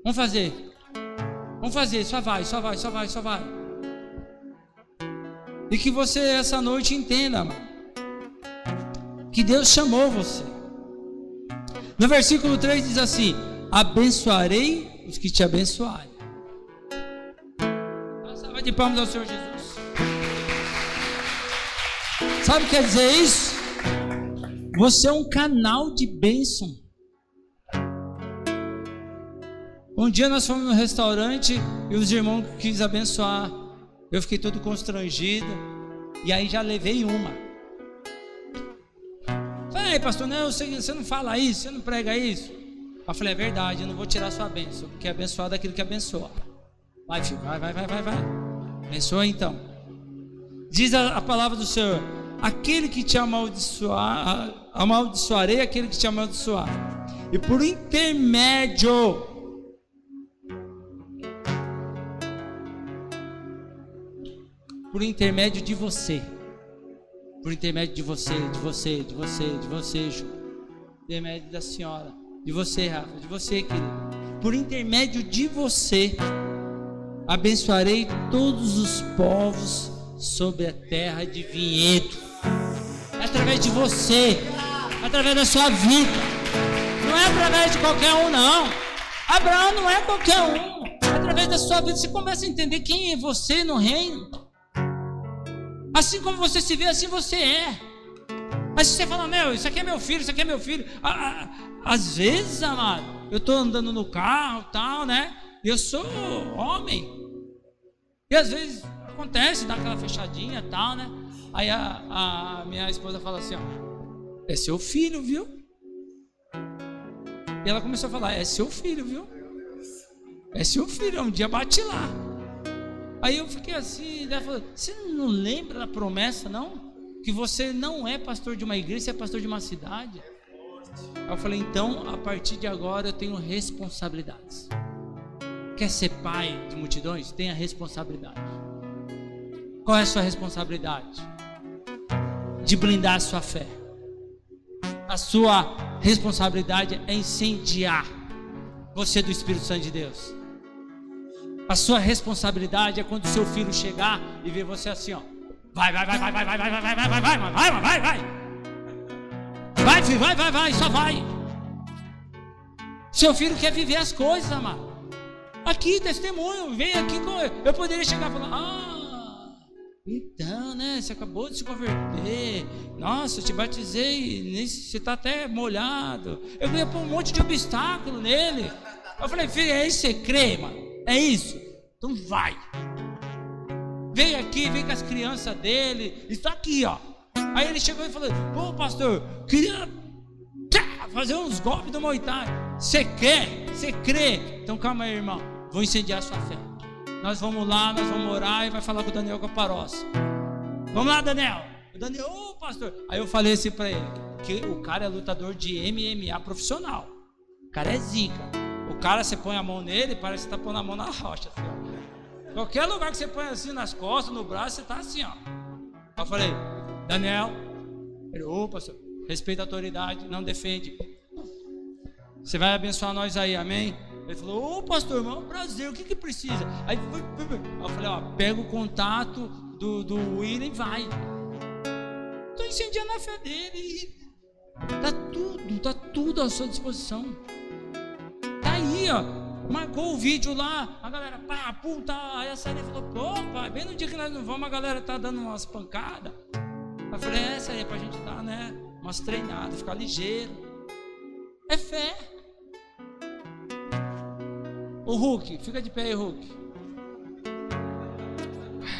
Vamos fazer. Vamos fazer, só vai, só vai, só vai, só vai. E que você essa noite entenda, mano, que Deus chamou você. No versículo 3 diz assim: Abençoarei os que te abençoarem. Salva de palmas ao Senhor Jesus. Sabe o que quer dizer isso? Você é um canal de bênção. Um dia nós fomos no restaurante e os irmãos quis abençoar. Eu fiquei todo constrangido. E aí já levei uma. Falei, pastor, não, você não fala isso, você não prega isso. Eu falei, é verdade, eu não vou tirar sua bênção, porque é abençoado aquilo que abençoa. Vai, filho, vai, vai, vai, vai, vai. Abençoa então. Diz a, a palavra do Senhor: aquele que te amaldiçoar, amaldiçoarei aquele que te amaldiçoar. E por intermédio por intermédio de você. Por intermédio de você, de você, de você, de você, Ju. Por intermédio da senhora. De você, Rafa. De você, querido. Por intermédio de você, abençoarei todos os povos sobre a terra de vinhedo. É através de você, através da sua vida. Não é através de qualquer um, não. Abraão não é qualquer um. É através da sua vida. Você começa a entender quem é você no reino. Assim como você se vê, assim você é. Mas se você fala, meu, isso aqui é meu filho, isso aqui é meu filho. Às vezes, amado, eu estou andando no carro, tal, né? E eu sou homem. E às vezes acontece, dá aquela fechadinha, tal, né? Aí a, a minha esposa fala assim, ó, é seu filho, viu? E ela começou a falar, é seu filho, viu? É seu filho, um dia bate lá. Aí eu fiquei assim, ela falou, você não lembra da promessa, não? Que você não é pastor de uma igreja, você é pastor de uma cidade. Aí eu falei, então, a partir de agora eu tenho responsabilidades. Quer ser pai de multidões? Tenha responsabilidade. Qual é a sua responsabilidade? De blindar a sua fé. A sua responsabilidade é incendiar você do Espírito Santo de Deus. A sua responsabilidade é quando seu filho chegar e ver você assim, ó. Vai, vai, vai, vai, vai, vai, vai, vai, vai, vai, vai, vai, vai, vai, vai. Vai, filho, vai, vai, vai, só vai. Seu filho quer viver as coisas, amado. Aqui, testemunho, vem aqui. Eu poderia chegar e falar, ah, então, né? Você acabou de se converter. Nossa, eu te batizei. Você está até molhado. Eu ia pôr um monte de obstáculo nele. Eu falei, filho, é isso que você crê, mano? É isso. Então vai. Vem aqui, vem com as crianças dele. Está aqui, ó. Aí ele chegou e falou: Pô, pastor, queria fazer uns golpes do Muay. Você quer? Você crê? Então calma aí, irmão. Vou incendiar a sua fé. Nós vamos lá, nós vamos orar e vai falar com o Daniel Caparós. Vamos lá, Daniel. O Daniel, ô oh, pastor. Aí eu falei assim para ele: que o cara é lutador de MMA profissional. O cara é zica. Cara, você põe a mão nele, parece que está pondo a mão na rocha. Assim, Qualquer lugar que você põe assim nas costas, no braço, você está assim, ó. Eu falei, Daniel, ele, opa, senhor, respeita a autoridade, não defende. Você vai abençoar nós aí, amém? Ele falou, ô pastor, irmão, prazer, o que que precisa? Aí eu falei, ó, pega o contato do, do William e vai. Estou incendiando a fé dele tá tudo, tá tudo à sua disposição aí, ó, marcou o vídeo lá, a galera, pá, puta, aí a Sarinha falou, pô, pai, bem no dia que nós não vamos, a galera tá dando umas pancadas. Eu falei, é, aí é pra gente dar, né, umas treinadas, ficar ligeiro. É fé. O Hulk, fica de pé aí, Hulk.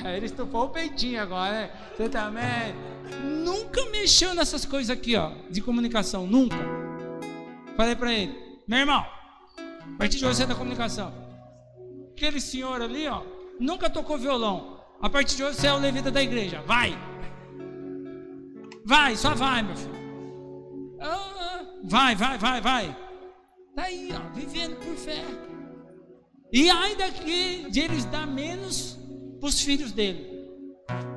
Ele estufou o peitinho agora, né? Você também. Nunca mexeu nessas coisas aqui, ó, de comunicação, nunca. Falei para ele, meu irmão, a partir de hoje você é da comunicação. Aquele senhor ali, ó, nunca tocou violão. A partir de hoje você é o levita da igreja. Vai. Vai, só vai, meu filho. Ah, vai, vai, vai, vai. Tá aí, ó, vivendo por fé. E ainda que de eles dar menos para os filhos dele.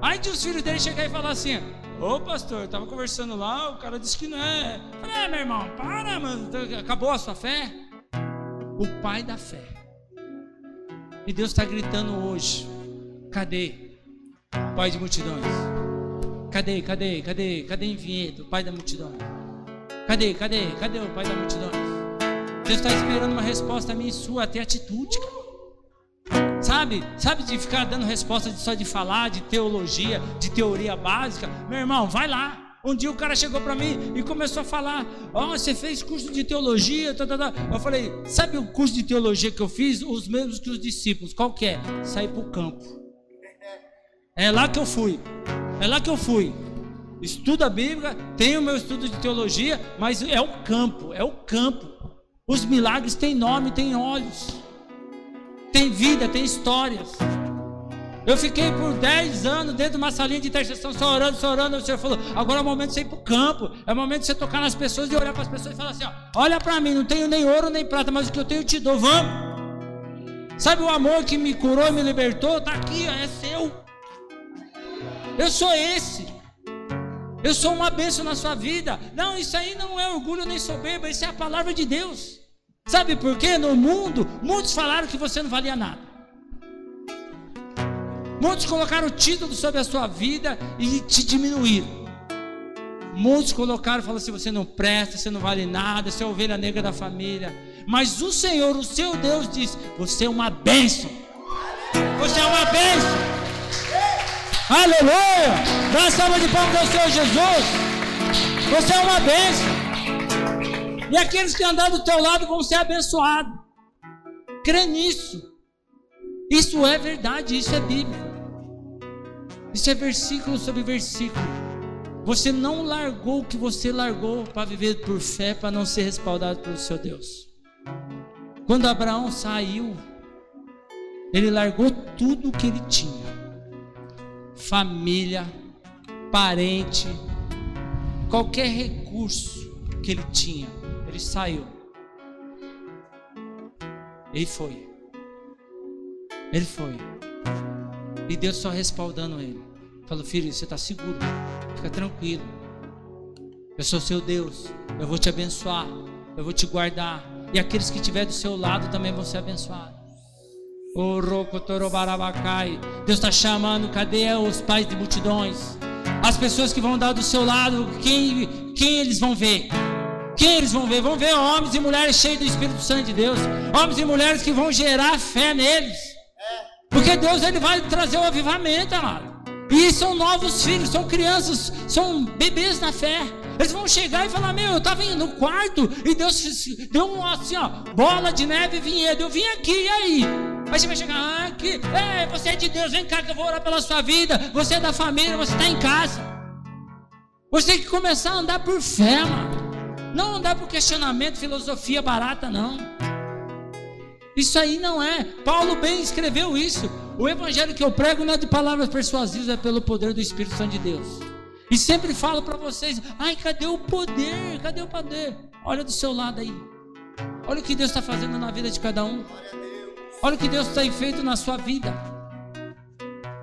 Aí de os filhos dele chegar e falar assim: Ô pastor, eu tava conversando lá, o cara disse que não é. Falei, é, meu irmão, para, mano. Acabou a sua fé? O pai da fé. E Deus está gritando hoje: cadê? Pai de multidões. Cadê, cadê, cadê, cadê em Vinhedo, pai da multidão? Cadê, cadê, cadê o pai da multidão? Deus está esperando uma resposta minha e sua, até atitude, cara. Sabe? Sabe de ficar dando resposta só de falar, de teologia, de teoria básica? Meu irmão, vai lá. Um dia o cara chegou para mim e começou a falar: Ó, oh, você fez curso de teologia? Tá, tá, tá. Eu falei: Sabe o curso de teologia que eu fiz? Os mesmos que os discípulos. Qual que é? Sair para o campo. É lá que eu fui. É lá que eu fui. Estudo a Bíblia, tenho meu estudo de teologia, mas é o campo, é o campo. Os milagres têm nome, têm olhos, tem vida, tem histórias. Eu fiquei por 10 anos dentro de uma salinha de intercessão, só orando, só orando. O Senhor falou: agora é o momento de você ir para o campo, é o momento de você tocar nas pessoas e olhar para as pessoas e falar assim: ó, olha para mim, não tenho nem ouro nem prata, mas o que eu tenho eu te dou, vamos. Sabe o amor que me curou e me libertou? Está aqui, ó, é seu. Eu sou esse. Eu sou uma bênção na sua vida. Não, isso aí não é orgulho nem soberba, isso é a palavra de Deus. Sabe por quê? No mundo, muitos falaram que você não valia nada. Muitos colocaram título sobre a sua vida e te diminuíram. Muitos colocaram falaram assim: você não presta, você não vale nada, você é ovelha negra da família. Mas o Senhor, o seu Deus, diz: você é uma bênção. Você é uma bênção. Aleluia! Dá salva de palmas ao Senhor Jesus. Você é uma bênção. E aqueles que andar do teu lado vão ser abençoados. Crê nisso. Isso é verdade, isso é Bíblia. Isso é versículo sobre versículo. Você não largou o que você largou para viver por fé, para não ser respaldado pelo seu Deus. Quando Abraão saiu, ele largou tudo o que ele tinha família, parente, qualquer recurso que ele tinha, ele saiu. Ele foi. Ele foi. E Deus só respaldando ele. Falou, filho, você está seguro. Fica tranquilo. Eu sou seu Deus. Eu vou te abençoar. Eu vou te guardar. E aqueles que estiver do seu lado também vão ser abençoados. Deus está chamando, cadê os pais de multidões? As pessoas que vão dar do seu lado, quem, quem eles vão ver? Quem eles vão ver? Vão ver homens e mulheres cheios do Espírito Santo de Deus, homens e mulheres que vão gerar fé neles, porque Deus ele vai trazer o avivamento, amado. E são novos filhos, são crianças, são bebês na fé. Eles vão chegar e falar: Meu, eu estava no quarto e Deus deu um assim, ó, bola de neve e vinhedo. Eu vim aqui, e aí? Aí você vai chegar ah, aqui, é, você é de Deus, vem cá que eu vou orar pela sua vida. Você é da família, você está em casa. Você tem que começar a andar por fé, mano. Não andar por questionamento, filosofia barata, não. Isso aí não é. Paulo bem escreveu isso. O evangelho que eu prego não é de palavras persuasivas, é pelo poder do Espírito Santo de Deus. E sempre falo para vocês: ai, cadê o poder? Cadê o poder? Olha do seu lado aí. Olha o que Deus está fazendo na vida de cada um. Olha o que Deus tem feito na sua vida.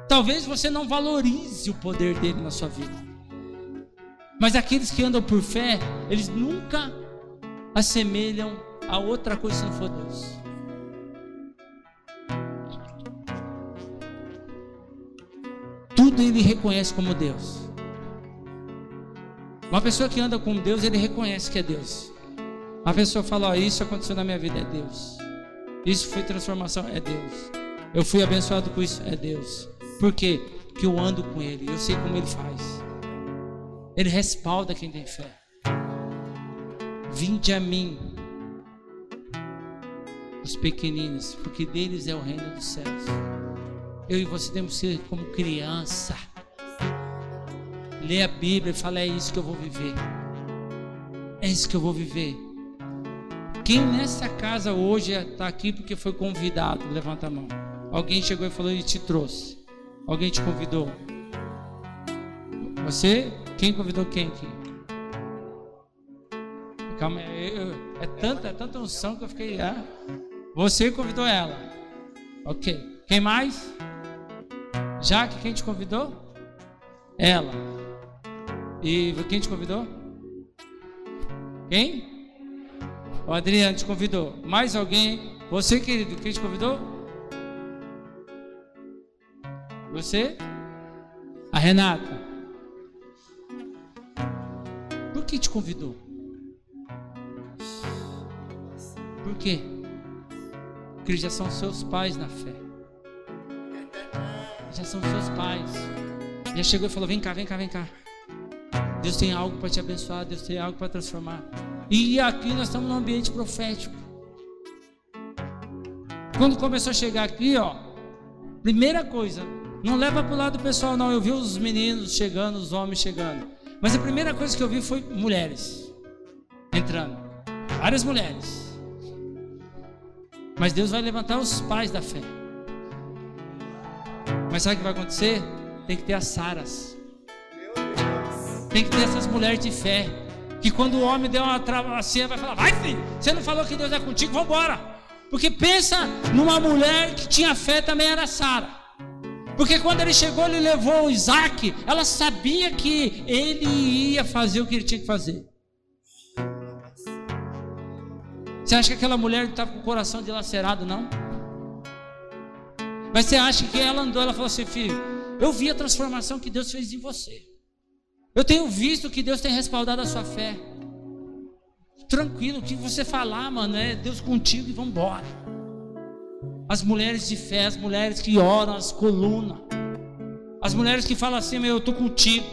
Talvez você não valorize o poder dele na sua vida. Mas aqueles que andam por fé, eles nunca assemelham a outra coisa se não for Deus. Ele reconhece como Deus. Uma pessoa que anda com Deus, ele reconhece que é Deus. A pessoa fala: oh, Isso aconteceu na minha vida, é Deus. Isso foi transformação, é Deus. Eu fui abençoado com isso, é Deus. Por quê? Porque eu ando com Ele, eu sei como Ele faz. Ele respalda quem tem fé. Vinde a mim, os pequeninos, porque deles é o reino dos céus. Eu e você temos que ser como criança. Lê a Bíblia e fala: é isso que eu vou viver. É isso que eu vou viver. Quem nessa casa hoje está aqui porque foi convidado? Levanta a mão. Alguém chegou e falou e te trouxe. Alguém te convidou? Você? Quem convidou quem aqui? Calma, eu, é tanta, é tanta unção que eu fiquei. Ah, você convidou ela. Ok. Quem mais? Jaque, quem te convidou? Ela. E quem te convidou? Quem? O Adriano te convidou. Mais alguém? Você, querido, quem te convidou? Você? A Renata. Por que te convidou? Por quê? Porque já são seus pais na fé. Já são seus pais. Já chegou e falou: Vem cá, vem cá, vem cá. Deus tem algo para te abençoar, Deus tem algo para transformar. E aqui nós estamos num ambiente profético. Quando começou a chegar aqui, ó, primeira coisa, não leva para o lado pessoal, não. Eu vi os meninos chegando, os homens chegando. Mas a primeira coisa que eu vi foi mulheres entrando. Várias mulheres. Mas Deus vai levantar os pais da fé. Mas sabe o que vai acontecer? Tem que ter as Saras. Tem que ter essas mulheres de fé. Que quando o homem der uma travessia, vai falar: Vai, filho, você não falou que Deus é contigo, vamos embora. Porque pensa numa mulher que tinha fé também era Sara. Porque quando ele chegou, ele levou Isaac, ela sabia que ele ia fazer o que ele tinha que fazer. Você acha que aquela mulher estava com o coração dilacerado, não? Mas você acha que ela andou, ela falou assim, filho, eu vi a transformação que Deus fez em você. Eu tenho visto que Deus tem respaldado a sua fé. Tranquilo, o que você falar, mano, é Deus contigo e vamos embora. As mulheres de fé, as mulheres que oram, as colunas. As mulheres que falam assim, meu, eu estou contigo.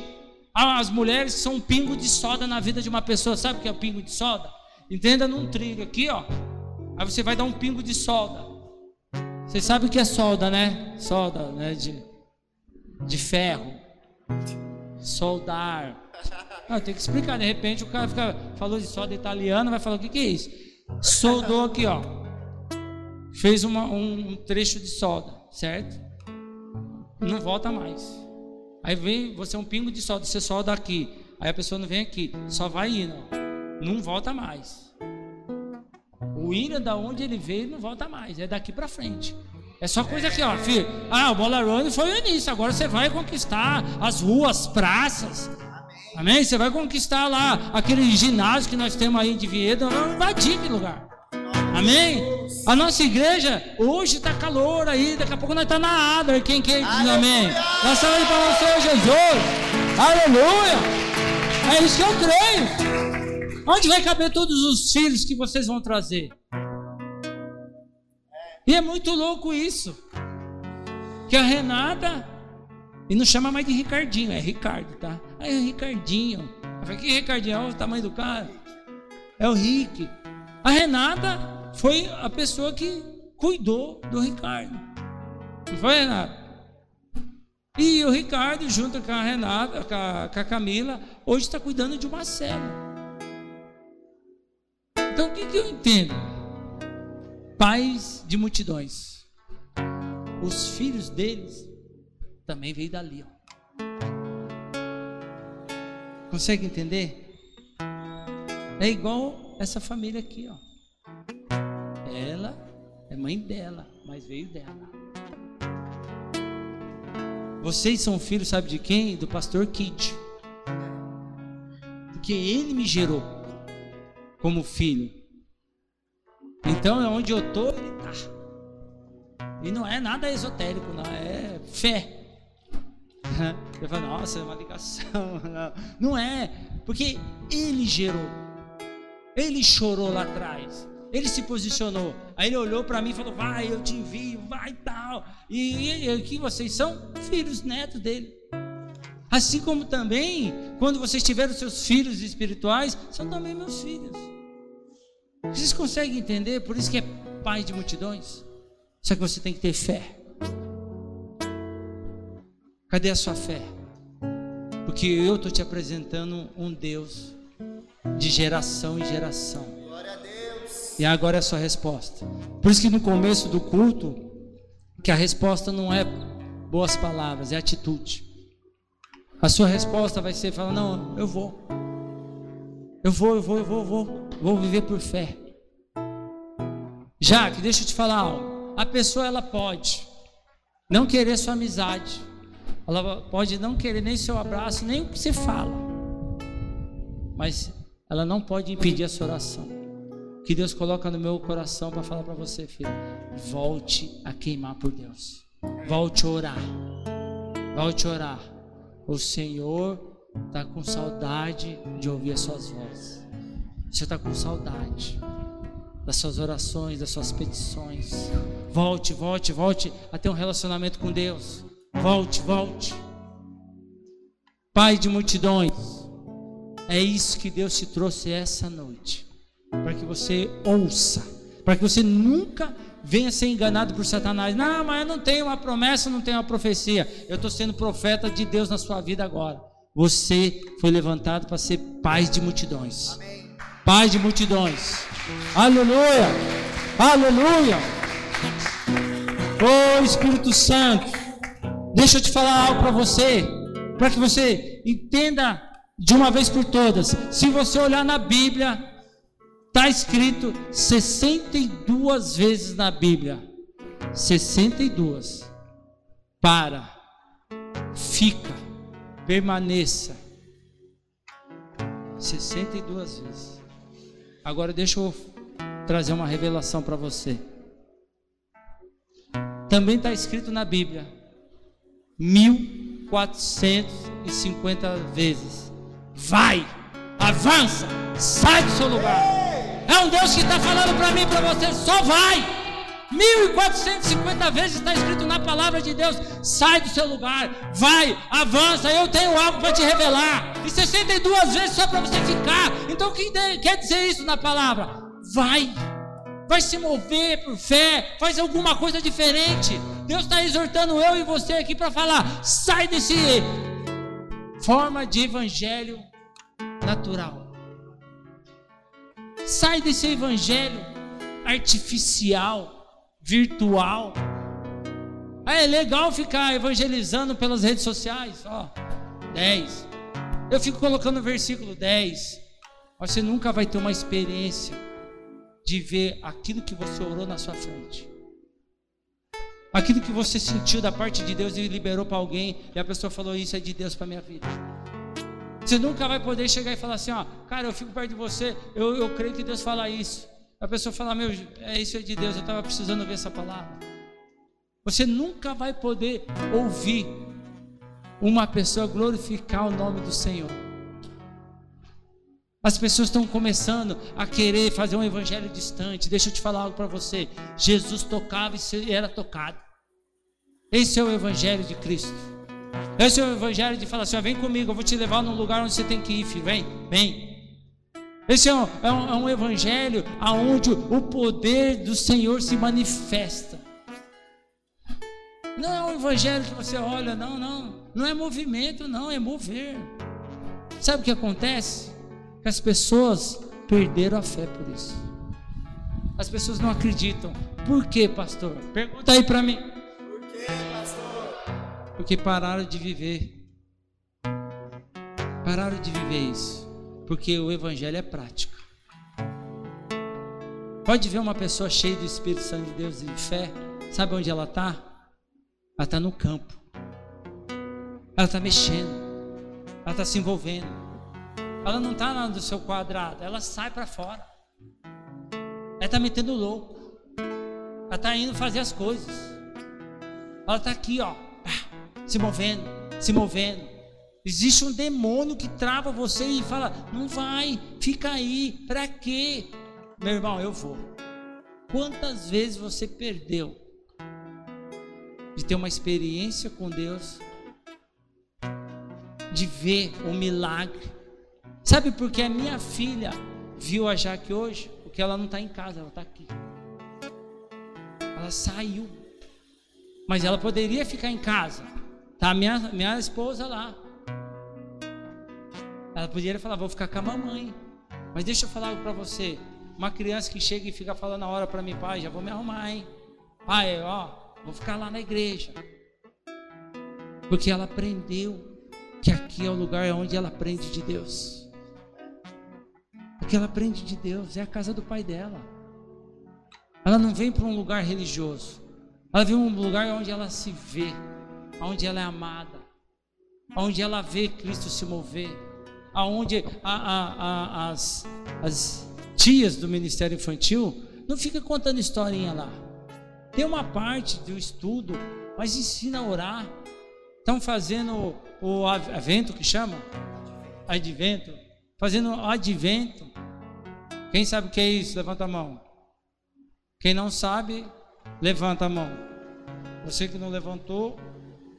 Ah, as mulheres são um pingo de soda na vida de uma pessoa. Sabe o que é o pingo de soda? Entenda num trilho aqui, ó. Aí você vai dar um pingo de solda. Você sabe o que é solda, né? Solda, né? De, de ferro. Soldar. Ah, tem que explicar. De repente o cara fica, falou de solda italiana, vai falar o que, que é isso? Soldou aqui, ó. Fez uma, um trecho de solda, certo? Não volta mais. Aí vem você é um pingo de solda, você solda aqui. Aí a pessoa não vem aqui, só vai indo. Ó não volta mais. O William, da onde ele veio, não volta mais. É daqui para frente. É só coisa aqui, ó, filho. Ah, o Bola Run foi o início. Agora você vai conquistar as ruas, praças. Amém? Você vai conquistar lá aquele ginásio que nós temos aí de Viedo. Não invadir aquele lugar. Amém? A nossa igreja hoje está calor aí. Daqui a pouco nós estamos tá na Adler. Quem quer diz amém? Nós estamos aí para você, Jesus. Aleluia. É isso que eu creio. Onde vai caber todos os filhos que vocês vão trazer? E é muito louco isso. Que a Renata. E não chama mais de Ricardinho, é Ricardo, tá? Aí é Ricardinho. Eu falei, que Ricardinho? Olha o tamanho do cara. É o Rick. A Renata foi a pessoa que cuidou do Ricardo. Não foi, Renata? E o Ricardo, junto com a Renata, com a, com a Camila, hoje está cuidando de Marcelo. Então o que, que eu entendo? Pais de multidões. Os filhos deles também veio dali. Ó. Consegue entender? É igual essa família aqui, ó. Ela é mãe dela, mas veio dela. Vocês são filhos, sabe de quem? Do pastor Kid. Porque ele me gerou como filho. Então é onde eu estou, ele está. E não é nada esotérico, não, é fé. Eu falo, nossa, é uma ligação. Não é, porque ele gerou, ele chorou lá atrás, ele se posicionou. Aí ele olhou para mim e falou: Vai, eu te envio, vai tal. E, e vocês são filhos, netos dele. Assim como também, quando vocês tiverem seus filhos espirituais, são também meus filhos. Vocês conseguem entender? Por isso que é pai de multidões. Só que você tem que ter fé. Cadê a sua fé? Porque eu estou te apresentando um Deus de geração em geração. E agora é a sua resposta. Por isso que no começo do culto, que a resposta não é boas palavras, é atitude. A sua resposta vai ser falar, não, eu vou. Eu vou, eu vou, eu vou, eu vou. Vou viver por fé. Já que deixa eu te falar algo. A pessoa ela pode não querer sua amizade, Ela pode não querer nem seu abraço, nem o que você fala. Mas ela não pode impedir a sua oração. Que Deus coloca no meu coração para falar para você, filho. Volte a queimar por Deus. Volte a orar. Volte a orar. O Senhor está com saudade de ouvir as suas vozes. Senhor está com saudade das suas orações, das suas petições. Volte, volte, volte a ter um relacionamento com Deus. Volte, volte. Pai de multidões, é isso que Deus te trouxe essa noite, para que você ouça, para que você nunca venha ser enganado por Satanás. Não, mas eu não tenho uma promessa, não tenho uma profecia. Eu estou sendo profeta de Deus na sua vida agora. Você foi levantado para ser pai de multidões. Amém. Pai de multidões. Aleluia! Aleluia! Oh Espírito Santo, deixa eu te falar algo para você, para que você entenda de uma vez por todas. Se você olhar na Bíblia, está escrito 62 vezes na Bíblia. 62. Para, fica, permaneça. 62 vezes. Agora deixa eu trazer uma revelação para você. Também está escrito na Bíblia 1450 vezes. Vai, avança, sai do seu lugar. É um Deus que está falando para mim para você, só vai. 1450 vezes está escrito na palavra de Deus: sai do seu lugar, vai, avança, eu tenho algo para te revelar. E 62 vezes só para você ficar. Então, o que quer dizer isso na palavra? Vai, vai se mover por fé, faz alguma coisa diferente. Deus está exortando eu e você aqui para falar: sai desse forma de evangelho natural. Sai desse evangelho artificial virtual. Ah, é legal ficar evangelizando pelas redes sociais, ó. 10. Eu fico colocando o versículo 10. Você nunca vai ter uma experiência de ver aquilo que você orou na sua frente. Aquilo que você sentiu da parte de Deus e liberou para alguém, e a pessoa falou: Isso é de Deus para minha vida. Você nunca vai poder chegar e falar assim: Ó, cara, eu fico perto de você, eu, eu creio que Deus fala isso. A pessoa fala: Meu, é isso é de Deus, eu estava precisando ver essa palavra. Você nunca vai poder ouvir uma pessoa glorificar o nome do Senhor. As pessoas estão começando a querer fazer um evangelho distante. Deixa eu te falar algo para você. Jesus tocava e era tocado. Esse é o evangelho de Cristo. Esse é o evangelho de falar assim: vem comigo, eu vou te levar num lugar onde você tem que ir, filho. Vem, vem. Esse é um, é um, é um evangelho onde o poder do Senhor se manifesta. Não é um evangelho que você olha, não, não. Não é movimento, não, é mover. Sabe o que acontece? Que as pessoas perderam a fé por isso. As pessoas não acreditam. Por quê, pastor? Pergunta aí para mim. Por quê, pastor? Porque pararam de viver. Pararam de viver isso. Porque o Evangelho é prática. Pode ver uma pessoa cheia do Espírito Santo de Deus e de fé. Sabe onde ela está? Ela está no campo. Ela está mexendo. Ela está se envolvendo. Ela não está lá no seu quadrado. Ela sai para fora. Ela está metendo louco. Ela está indo fazer as coisas. Ela está aqui, ó, se movendo, se movendo. Existe um demônio que trava você e fala: não vai, fica aí, para quê? Meu irmão, eu vou. Quantas vezes você perdeu de ter uma experiência com Deus, de ver um milagre? Sabe por que a minha filha viu a Jaque hoje? Porque ela não está em casa, ela está aqui. Ela saiu. Mas ela poderia ficar em casa. Tá minha, minha esposa lá. Ela poderia falar, vou ficar com a mamãe. Mas deixa eu falar algo para você. Uma criança que chega e fica falando a hora para mim, pai, já vou me arrumar, hein? Pai, ó, vou ficar lá na igreja. Porque ela aprendeu que aqui é o lugar onde ela aprende de Deus. Porque ela aprende de Deus, é a casa do pai dela. Ela não vem para um lugar religioso. Ela vem para um lugar onde ela se vê, onde ela é amada, onde ela vê Cristo se mover, aonde a, a, a, as, as tias do Ministério Infantil não fica contando historinha lá. Tem uma parte do estudo, mas ensina a orar. Estão fazendo o advento que chama? Advento. Fazendo advento. Quem sabe o que é isso? Levanta a mão. Quem não sabe, levanta a mão. Você que não levantou,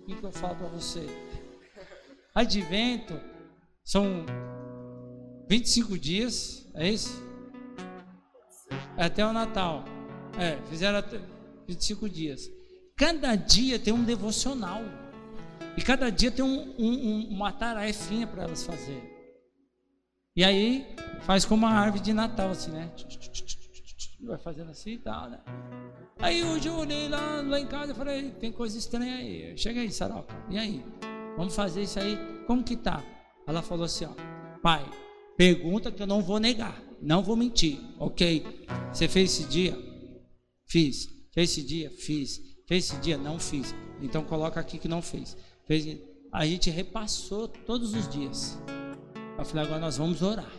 o que eu falo para você? Advento são 25 dias, é isso? É até o Natal. É, fizeram até 25 dias. Cada dia tem um devocional. E cada dia tem um, um, uma tarefinha para elas fazerem. E aí faz como uma árvore de Natal, assim, né? Vai fazendo assim e tal, né? Aí hoje eu olhei lá, lá em casa e falei, tem coisa estranha aí. Chega aí, Saroca. E aí? Vamos fazer isso aí? Como que tá? Ela falou assim, ó, pai, pergunta que eu não vou negar, não vou mentir, ok? Você fez esse dia? Fiz. Fez esse dia? Fiz. Fez esse dia? Não fiz. Então coloca aqui que não fez. fez. A gente repassou todos os dias. Eu falei, agora nós vamos orar.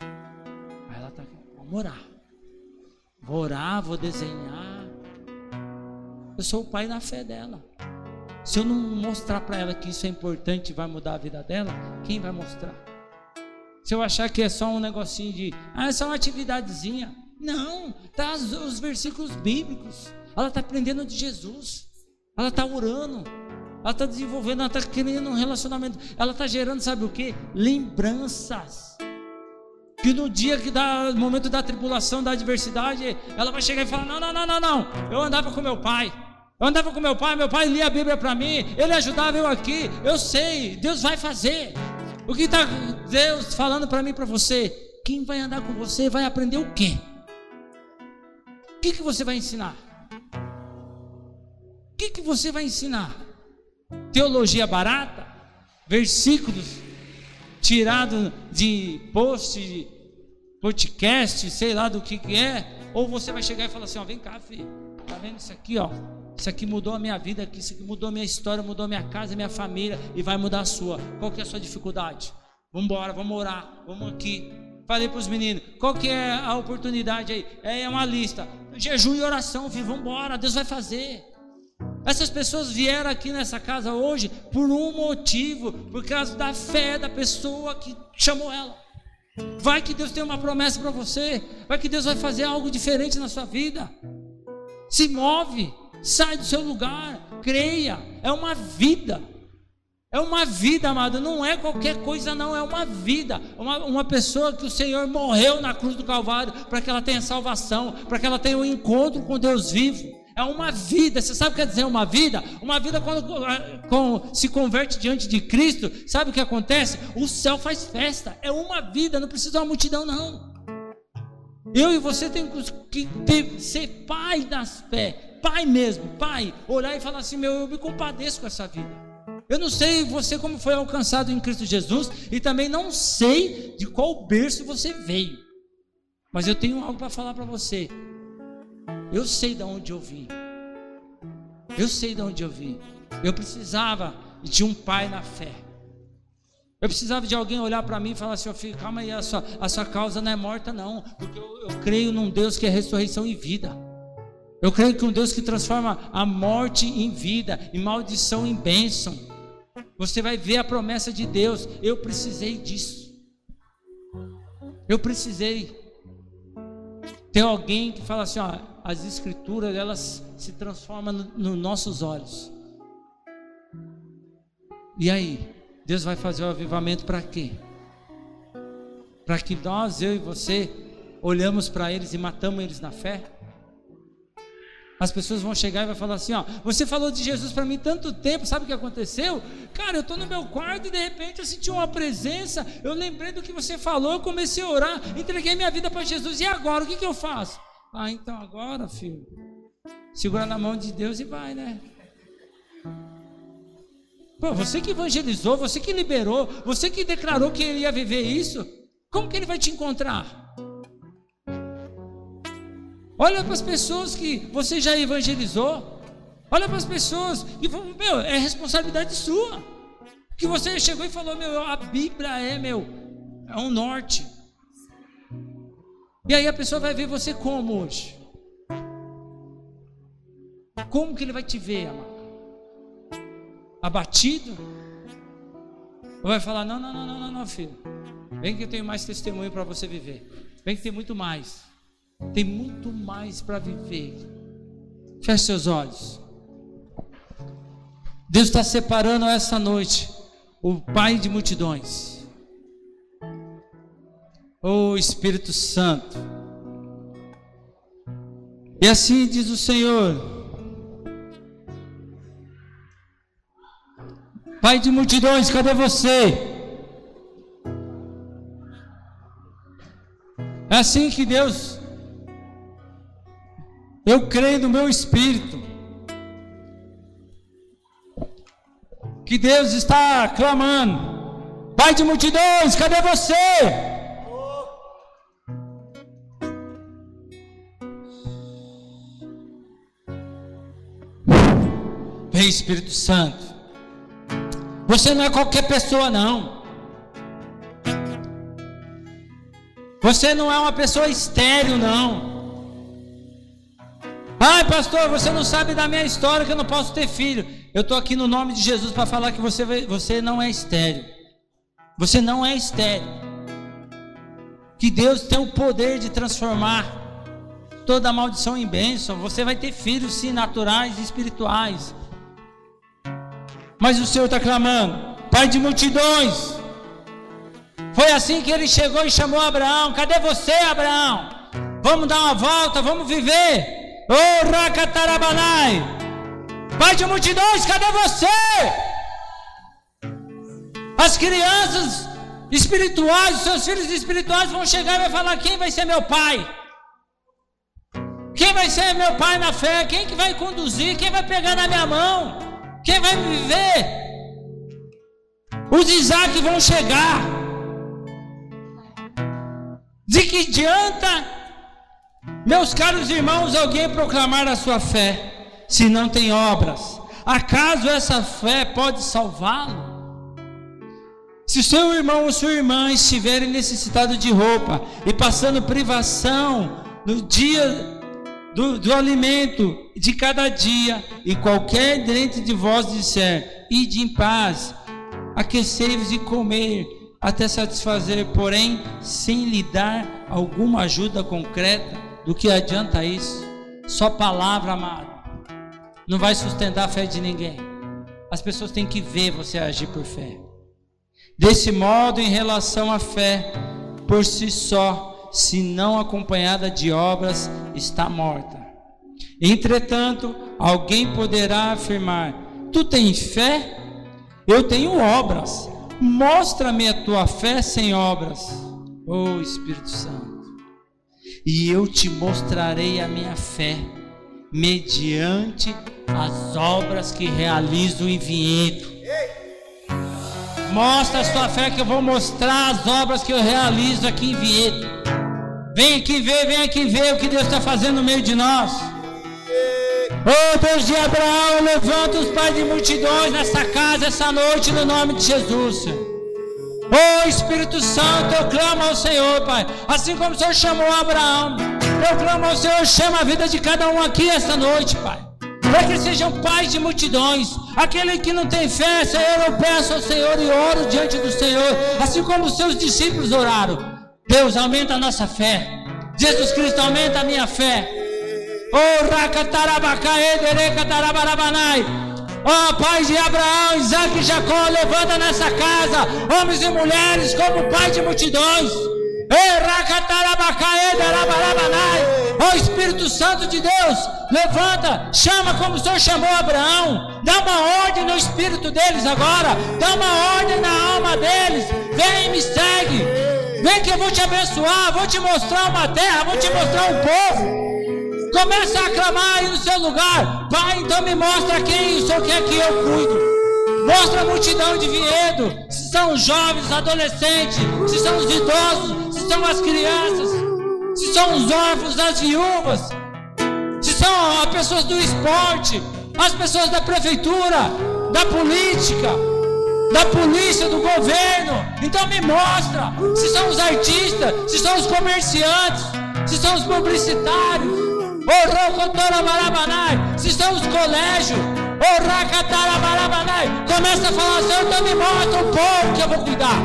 Aí ela tá aqui, vamos orar. Vou orar, vou desenhar. Eu sou o pai na fé dela. Se eu não mostrar para ela que isso é importante e vai mudar a vida dela, quem vai mostrar? Se eu achar que é só um negocinho de, ah, é só uma atividadezinha. Não, tá os, os versículos bíblicos. Ela está aprendendo de Jesus. Ela está orando. Ela está desenvolvendo, ela está criando um relacionamento. Ela está gerando, sabe o que? Lembranças. Que no dia que dá, momento da tribulação, da adversidade, ela vai chegar e falar: Não, não, não, não, não. Eu andava com meu pai. Eu andava com meu pai, meu pai lia a Bíblia para mim, ele ajudava eu aqui. Eu sei, Deus vai fazer. O que está Deus falando para mim para você? Quem vai andar com você vai aprender o quê? O que, que você vai ensinar? O que, que você vai ensinar? Teologia barata? Versículos tirados de post, de podcast, sei lá do que, que é? Ou você vai chegar e falar assim: ó, vem cá, filho, tá vendo isso aqui, ó? Isso aqui mudou a minha vida, isso aqui mudou a minha história, mudou a minha casa, a minha família e vai mudar a sua. Qual que é a sua dificuldade? Vamos embora, vamos orar, vamos aqui. Falei para os meninos, qual que é a oportunidade aí? É uma lista. Jejum e oração, filho, vamos embora, Deus vai fazer. Essas pessoas vieram aqui nessa casa hoje por um motivo, por causa da fé da pessoa que chamou ela. Vai que Deus tem uma promessa para você, vai que Deus vai fazer algo diferente na sua vida. Se move, sai do seu lugar, creia, é uma vida. É uma vida, amado, não é qualquer coisa, não, é uma vida. Uma, uma pessoa que o Senhor morreu na cruz do Calvário para que ela tenha salvação, para que ela tenha um encontro com Deus vivo. É uma vida, você sabe o que quer dizer uma vida? Uma vida quando com, se converte diante de Cristo, sabe o que acontece? O céu faz festa, é uma vida, não precisa de uma multidão, não. Eu e você temos que ter, ser pai das fé, pai mesmo, pai, olhar e falar assim: meu, eu me compadeço com essa vida. Eu não sei você como foi alcançado em Cristo Jesus e também não sei de qual berço você veio. Mas eu tenho algo para falar para você. Eu sei de onde eu vim. Eu sei de onde eu vim. Eu precisava de um pai na fé. Eu precisava de alguém olhar para mim e falar assim: oh, filho, calma aí, a sua, a sua causa não é morta, não. Porque eu, eu creio num Deus que é ressurreição e vida. Eu creio que um Deus que transforma a morte em vida, e maldição em bênção. Você vai ver a promessa de Deus. Eu precisei disso. Eu precisei. Tem alguém que fala assim, ó, as escrituras elas se transformam nos no nossos olhos. E aí, Deus vai fazer o avivamento para quê? Para que nós, eu e você, olhamos para eles e matamos eles na fé? As pessoas vão chegar e vai falar assim, ó, você falou de Jesus para mim tanto tempo, sabe o que aconteceu? Cara, eu estou no meu quarto e de repente eu senti uma presença, eu lembrei do que você falou, comecei a orar, entreguei minha vida para Jesus, e agora, o que, que eu faço? Ah, então agora, filho, segura na mão de Deus e vai, né? Pô, você que evangelizou, você que liberou, você que declarou que ele ia viver isso, como que ele vai te encontrar? Olha para as pessoas que você já evangelizou. Olha para as pessoas e meu, é responsabilidade sua. Que você chegou e falou, meu, a Bíblia é, meu, é um norte. E aí a pessoa vai ver você como hoje? Como que ele vai te ver, amado? Abatido? Ou vai falar: não, não, não, não, não, filho. Vem que eu tenho mais testemunho para você viver. Vem que tem muito mais. Tem muito mais para viver. Feche seus olhos. Deus está separando essa noite o Pai de multidões. O Espírito Santo. E assim diz o Senhor. Pai de multidões, cadê você? É assim que Deus, eu creio no meu espírito, que Deus está clamando: Pai de multidões, cadê você? Vem Espírito Santo. Você não é qualquer pessoa, não. Você não é uma pessoa estéril, não. Ai, pastor, você não sabe da minha história que eu não posso ter filho. Eu estou aqui no nome de Jesus para falar que você, você não é estéril. Você não é estéril. Que Deus tem o poder de transformar toda maldição em bênção. Você vai ter filhos, sim, naturais e espirituais. Mas o Senhor está clamando, Pai de multidões. Foi assim que ele chegou e chamou Abraão. Cadê você, Abraão? Vamos dar uma volta, vamos viver. Oh, Rakatarabanai. Pai de multidões, cadê você? As crianças espirituais, os seus filhos espirituais vão chegar e vai falar: quem vai ser meu pai? Quem vai ser meu pai na fé? Quem que vai conduzir? Quem vai pegar na minha mão? Quem vai viver? Os Isaac vão chegar. De que adianta, meus caros irmãos, alguém proclamar a sua fé, se não tem obras? Acaso essa fé pode salvá-lo? Se seu irmão ou sua irmã estiverem necessitados de roupa e passando privação no dia do, do alimento de cada dia, e qualquer dentre de vós disser, ide em paz, aquecei-vos e comer, até satisfazer, porém, sem lhe dar alguma ajuda concreta, do que adianta isso? Só palavra, amado, não vai sustentar a fé de ninguém. As pessoas têm que ver você agir por fé. Desse modo, em relação à fé, por si só, se não acompanhada de obras, está morta. Entretanto, alguém poderá afirmar: Tu tens fé? Eu tenho obras. Mostra-me a tua fé sem obras, oh Espírito Santo, e eu te mostrarei a minha fé mediante as obras que realizo em vinhedo. Mostra a sua fé que eu vou mostrar as obras que eu realizo aqui em vinhedo. Vem aqui ver, vem aqui ver o que Deus está fazendo no meio de nós. Oh Deus de Abraão, levanta os pais de multidões nessa casa essa noite no nome de Jesus. Oh Espírito Santo, eu clamo ao Senhor, Pai. Assim como o Senhor chamou Abraão, eu clamo ao Senhor, chama a vida de cada um aqui essa noite, Pai. Para que sejam pais de multidões. Aquele que não tem fé, Senhor, eu peço ao Senhor e oro diante do Senhor, assim como os seus discípulos oraram. Deus, aumenta a nossa fé. Jesus Cristo, aumenta a minha fé. Oh, Oh, Pai de Abraão, Isaac e Jacó, levanta nessa casa homens e mulheres como Pai de multidões. Oh Espírito Santo de Deus, levanta, chama como o Senhor chamou Abraão, dá uma ordem no espírito deles agora, dá uma ordem na alma deles, vem e me segue. Vem que eu vou te abençoar, vou te mostrar uma terra, vou te mostrar um povo. Começa a clamar aí no seu lugar. Pai, então me mostra quem o Senhor quer que eu cuido. Mostra a multidão de vinhedo. Se são os jovens, adolescentes, se são os idosos, se são as crianças, se são os órfãos, as viúvas, se são as pessoas do esporte, as pessoas da prefeitura, da política da polícia, do governo. Então me mostra se são os artistas, se são os comerciantes, se são os publicitários. Se são os colégios, começa a falar, Senhor, então me mostra o povo que eu vou cuidar.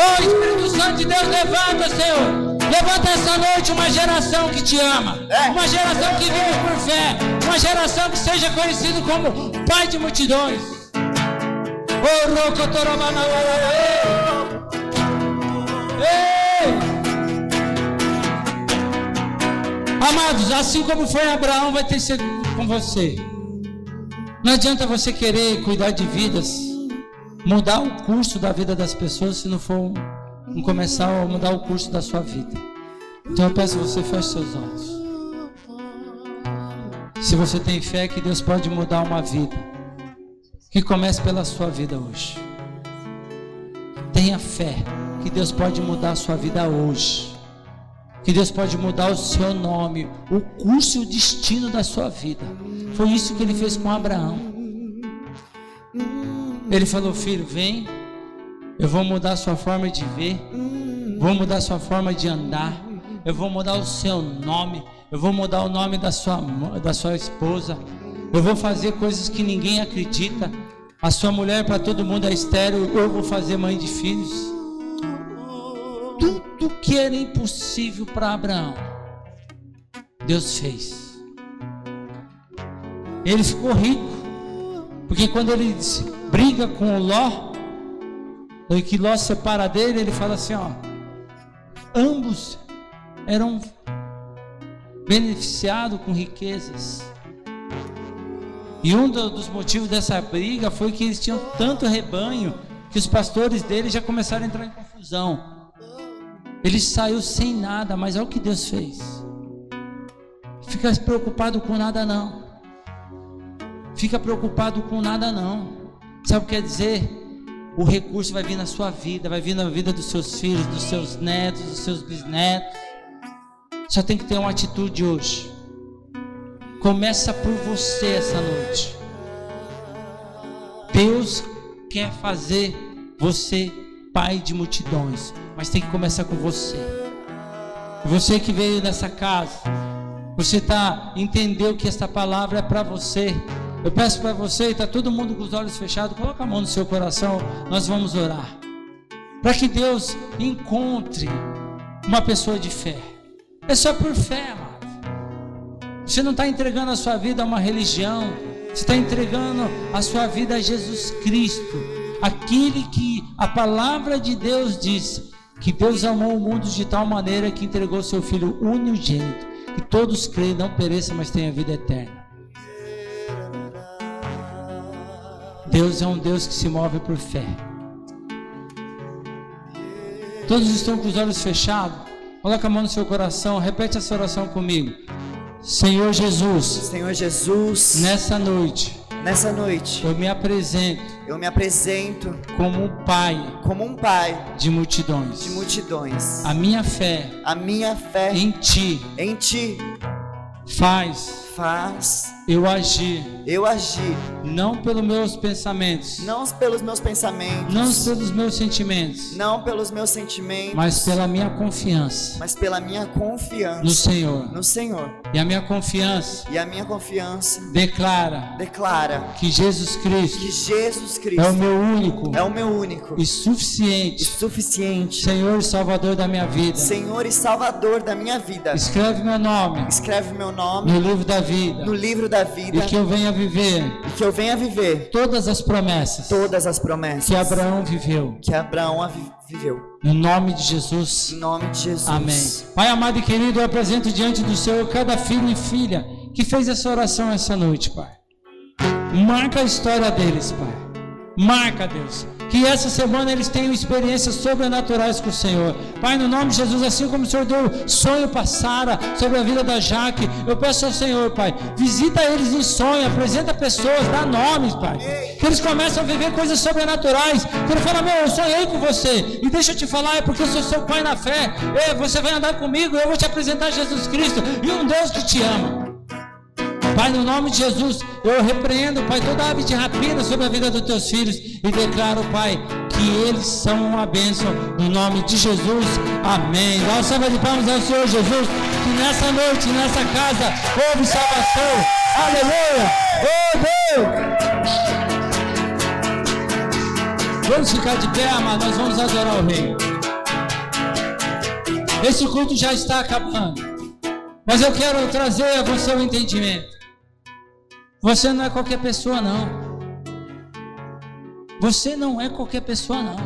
Oh Espírito Santo de Deus, levanta, Senhor. Levanta essa noite uma geração que te ama. É. Uma geração que vive por fé. Uma geração que seja conhecido como Pai de multidões. Oh, Ei! Amados, assim como foi Abraão, vai ter sido com você. Não adianta você querer cuidar de vidas mudar o curso da vida das pessoas se não for um, começar a mudar o curso da sua vida. Então eu peço que você feche seus olhos. Se você tem fé que Deus pode mudar uma vida, que comece pela sua vida hoje. Tenha fé que Deus pode mudar a sua vida hoje. Que Deus pode mudar o seu nome, o curso e o destino da sua vida. Foi isso que ele fez com Abraão. Ele falou: Filho, vem, eu vou mudar a sua forma de ver, vou mudar a sua forma de andar, eu vou mudar o seu nome, eu vou mudar o nome da sua, da sua esposa, eu vou fazer coisas que ninguém acredita. A sua mulher para todo mundo é estéreo, eu vou fazer mãe de filhos. Tudo que era impossível para Abraão, Deus fez. Ele ficou rico, porque quando ele briga com o Ló, e que Ló separa dele, ele fala assim: ó, ambos eram beneficiados com riquezas. E um dos motivos dessa briga foi que eles tinham tanto rebanho que os pastores dele já começaram a entrar em confusão. Ele saiu sem nada, mas olha o que Deus fez. Fica preocupado com nada não. Fica preocupado com nada não. Sabe o que quer dizer? O recurso vai vir na sua vida, vai vir na vida dos seus filhos, dos seus netos, dos seus bisnetos. Só tem que ter uma atitude hoje. Começa por você essa noite. Deus quer fazer você pai de multidões, mas tem que começar com você. Você que veio nessa casa, você tá entendeu que esta palavra é para você. Eu peço para você, está todo mundo com os olhos fechados, coloca a mão no seu coração, nós vamos orar. Para que Deus encontre uma pessoa de fé. É só por fé, amado. Você não está entregando a sua vida a uma religião, você está entregando a sua vida a Jesus Cristo, aquele que a palavra de Deus diz que Deus amou o mundo de tal maneira que entregou seu Filho unigênito, que todos creem, não pereçam, mas tenham vida eterna. Deus é um Deus que se move por fé. Todos estão com os olhos fechados. Coloca a mão no seu coração, repete essa oração comigo. Senhor Jesus. Senhor Jesus. Nessa noite. Nessa noite. Eu me apresento. Eu me apresento como um pai. Como um pai de multidões. De multidões. A minha fé. A minha fé em ti. Em ti. Faz. Faz eu agir. Eu agir. Não pelos meus pensamentos. Não pelos meus pensamentos. Não pelos meus sentimentos. Não pelos meus sentimentos. Mas pela minha confiança. Mas pela minha confiança. No Senhor. No Senhor. E a minha confiança. E a minha confiança. Declara. Declara. Que Jesus Cristo. Que Jesus Cristo. É o meu único. É o meu único. E suficiente. E suficiente. Senhor e Salvador da minha vida. Senhor e Salvador da minha vida. Escreve meu nome. Escreve meu nome. No livro da vida. No livro da da vida. E que eu venha viver. E que eu venha viver. Todas as promessas. Todas as promessas. Que Abraão viveu. Que Abraão viveu. No nome de Jesus. Em nome de Jesus. Amém. Pai amado e querido, eu apresento diante do Senhor cada filho e filha que fez essa oração essa noite, Pai. Marca a história deles, Pai. Marca, Deus que essa semana eles tenham experiências sobrenaturais com o Senhor. Pai, no nome de Jesus, assim como o Senhor deu sonho para Sara sobre a vida da Jaque, eu peço ao Senhor, Pai, visita eles em sonho, apresenta pessoas, dá nomes, Pai. Que eles começam a viver coisas sobrenaturais. Que ele fala, meu, eu sonhei com você. E deixa eu te falar, é porque eu sou seu pai na fé. É, você vai andar comigo, eu vou te apresentar Jesus Cristo e um Deus que te ama. Pai, no nome de Jesus, eu repreendo, Pai, toda ave de rapina sobre a vida dos teus filhos e declaro, Pai, que eles são uma bênção no nome de Jesus. Amém. Dá uma ao Senhor Jesus, que nessa noite, nessa casa, houve salvação. Aleluia. Oh Deus. Vamos ficar de pé, amado. Nós vamos adorar o Rei. Esse culto já está acabando. Mas eu quero trazer a você o entendimento. Você não é qualquer pessoa, não. Você não é qualquer pessoa, não.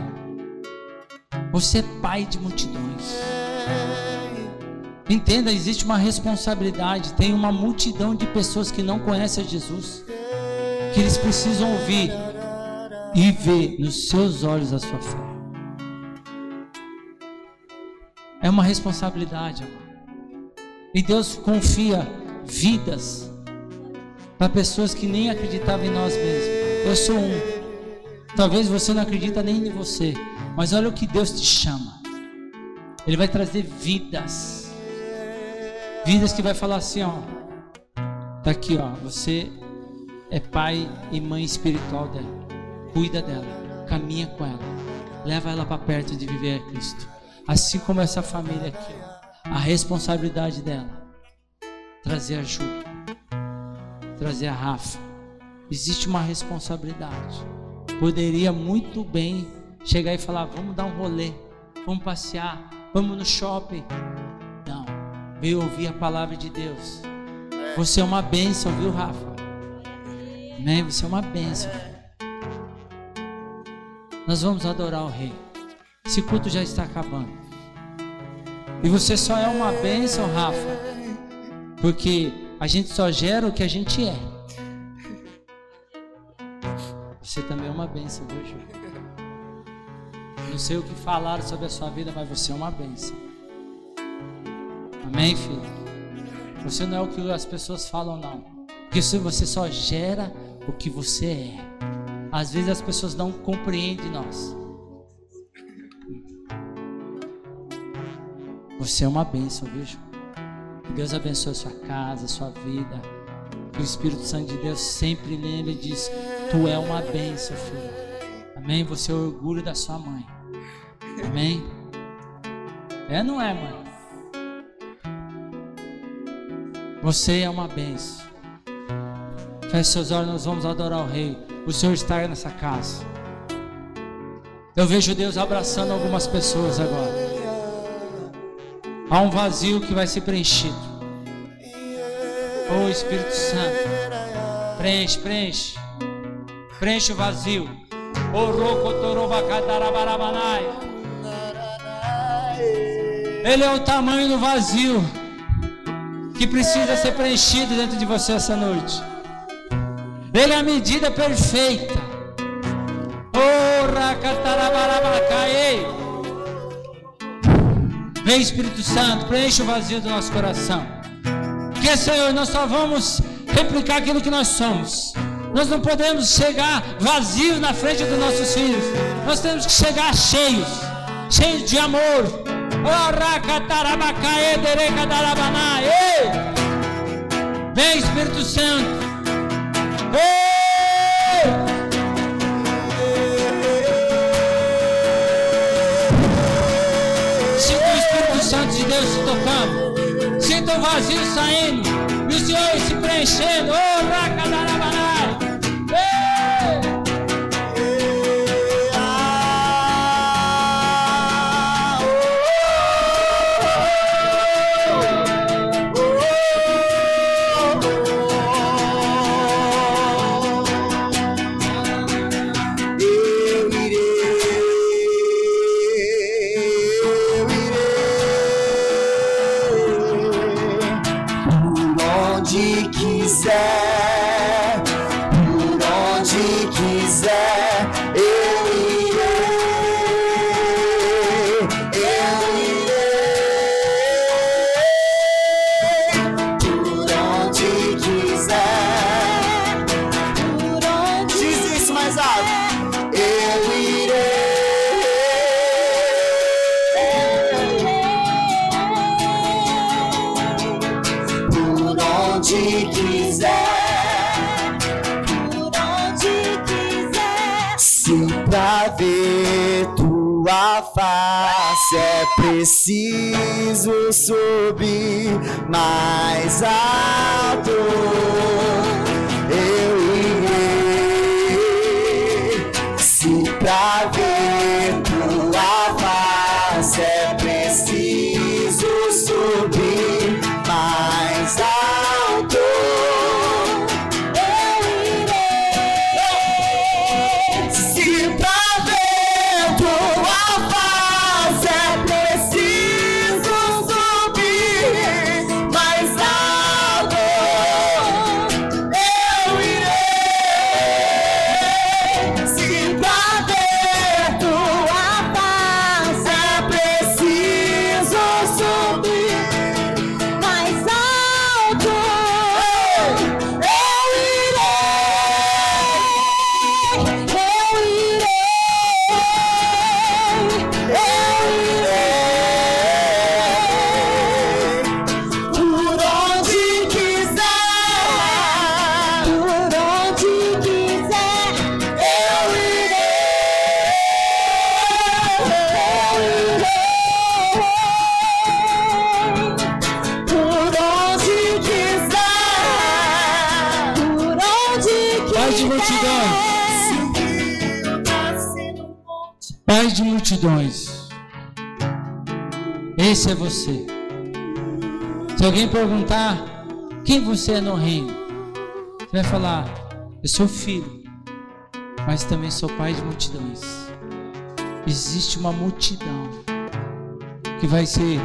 Você é pai de multidões. Entenda, existe uma responsabilidade. Tem uma multidão de pessoas que não conhecem Jesus, que eles precisam ouvir e ver nos seus olhos a sua fé. É uma responsabilidade, amor. E Deus confia vidas para pessoas que nem acreditavam em nós mesmos. Eu sou um. Talvez você não acredita nem em você, mas olha o que Deus te chama. Ele vai trazer vidas. Vidas que vai falar assim, ó. Tá aqui, ó. Você é pai e mãe espiritual dela. Cuida dela, caminha com ela. Leva ela para perto de viver a Cristo. Assim como essa família aqui, ó. A responsabilidade dela trazer ajuda trazer a Rafa. Existe uma responsabilidade. Poderia muito bem chegar e falar: vamos dar um rolê, vamos passear, vamos no shopping. Não, veio ouvir a palavra de Deus. Você é uma bênção, viu, Rafa? Amém? Você é uma bênção. Nós vamos adorar o Rei. Esse culto já está acabando. E você só é uma bênção, Rafa, porque a gente só gera o que a gente é. Você também é uma bênção, viu, Ju? Não sei o que falaram sobre a sua vida, mas você é uma bênção. Amém, filho? Você não é o que as pessoas falam, não. Porque você só gera o que você é. Às vezes as pessoas não compreendem nós. Você é uma bênção, viu, Ju? Que Deus abençoe a sua casa, a sua vida. Que o Espírito Santo de Deus sempre lembre e diz: Tu é uma bênção, filho. Amém? Você é o orgulho da sua mãe. Amém? É, não é, mãe? Você é uma bênção. Feche seus olhos, nós vamos adorar o Rei. O Senhor está nessa casa. Eu vejo Deus abraçando algumas pessoas agora. Há um vazio que vai ser preenchido. Oh Espírito Santo, preenche, preenche, preenche o vazio. Ele é o tamanho do vazio que precisa ser preenchido dentro de você essa noite. Ele é a medida perfeita. Oh, Rakatarabarabacai. Vem Espírito Santo, preenche o vazio do nosso coração. Porque, Senhor, nós só vamos replicar aquilo que nós somos. Nós não podemos chegar vazios na frente dos nossos filhos. Nós temos que chegar cheios, cheios de amor. Vem Espírito Santo. O vazio saindo. E o Senhor se preenchendo. Oh, racadarabanai. Preciso subir mais alto. Eu irei se pra Pai de multidões. Esse é você. Se alguém perguntar quem você é no reino, você vai falar: Eu sou filho, mas também sou pai de multidões. Existe uma multidão que vai ser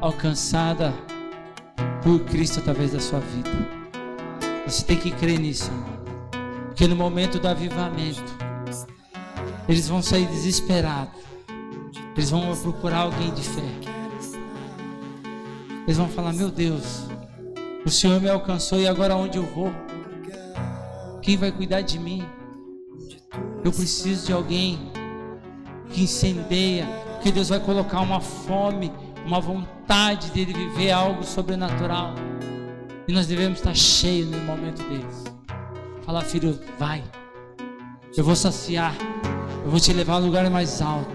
alcançada por Cristo através da sua vida. Você tem que crer nisso, irmão. Porque no momento do avivamento, eles vão sair desesperados. Eles vão procurar alguém de fé. Eles vão falar: Meu Deus, o Senhor me alcançou e agora onde eu vou? Quem vai cuidar de mim? Eu preciso de alguém que incendeia, que Deus vai colocar uma fome, uma vontade dele viver algo sobrenatural. E nós devemos estar cheios no momento deles. Falar, filho, vai. Eu vou saciar. Eu vou te levar a um lugar mais alto.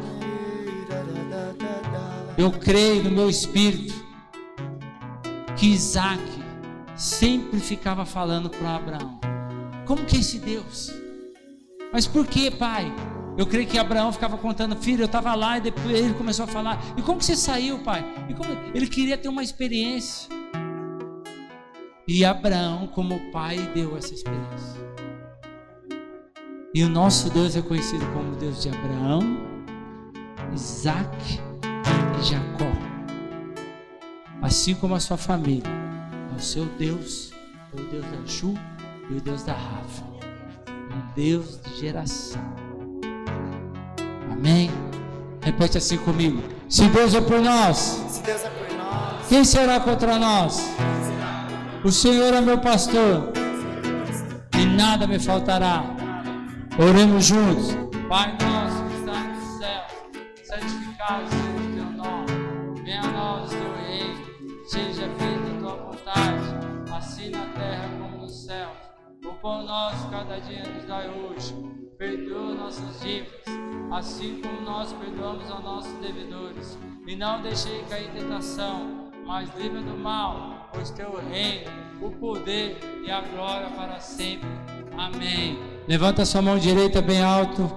Eu creio no meu espírito que Isaac sempre ficava falando para Abraão: Como que é esse Deus? Mas por que, pai? Eu creio que Abraão ficava contando, filho, eu estava lá e depois ele começou a falar: E como que você saiu, pai? Ele queria ter uma experiência. E Abraão, como pai, deu essa experiência. E o nosso Deus é conhecido como Deus de Abraão, Isaac e Jacó. Assim como a sua família, é o seu Deus, é o Deus da Ju e o Deus da Rafa. Um Deus de geração. Amém? Repete assim comigo. Se Deus é por nós, Se Deus é por nós, quem será contra nós? O Senhor é meu pastor e nada me faltará. Oremos juntos. Pai nosso que está no céu, santificado seja o teu nome. Venha a nós teu reino, seja feita a tua vontade, assim na terra como no céu. O pão nosso cada dia nos dai hoje. Perdoa nossas dívidas, assim como nós perdoamos aos nossos devedores. E não deixei cair tentação, mas livra do mal, pois teu reino, o poder e a glória para sempre. Amém. Levanta sua mão direita bem alto.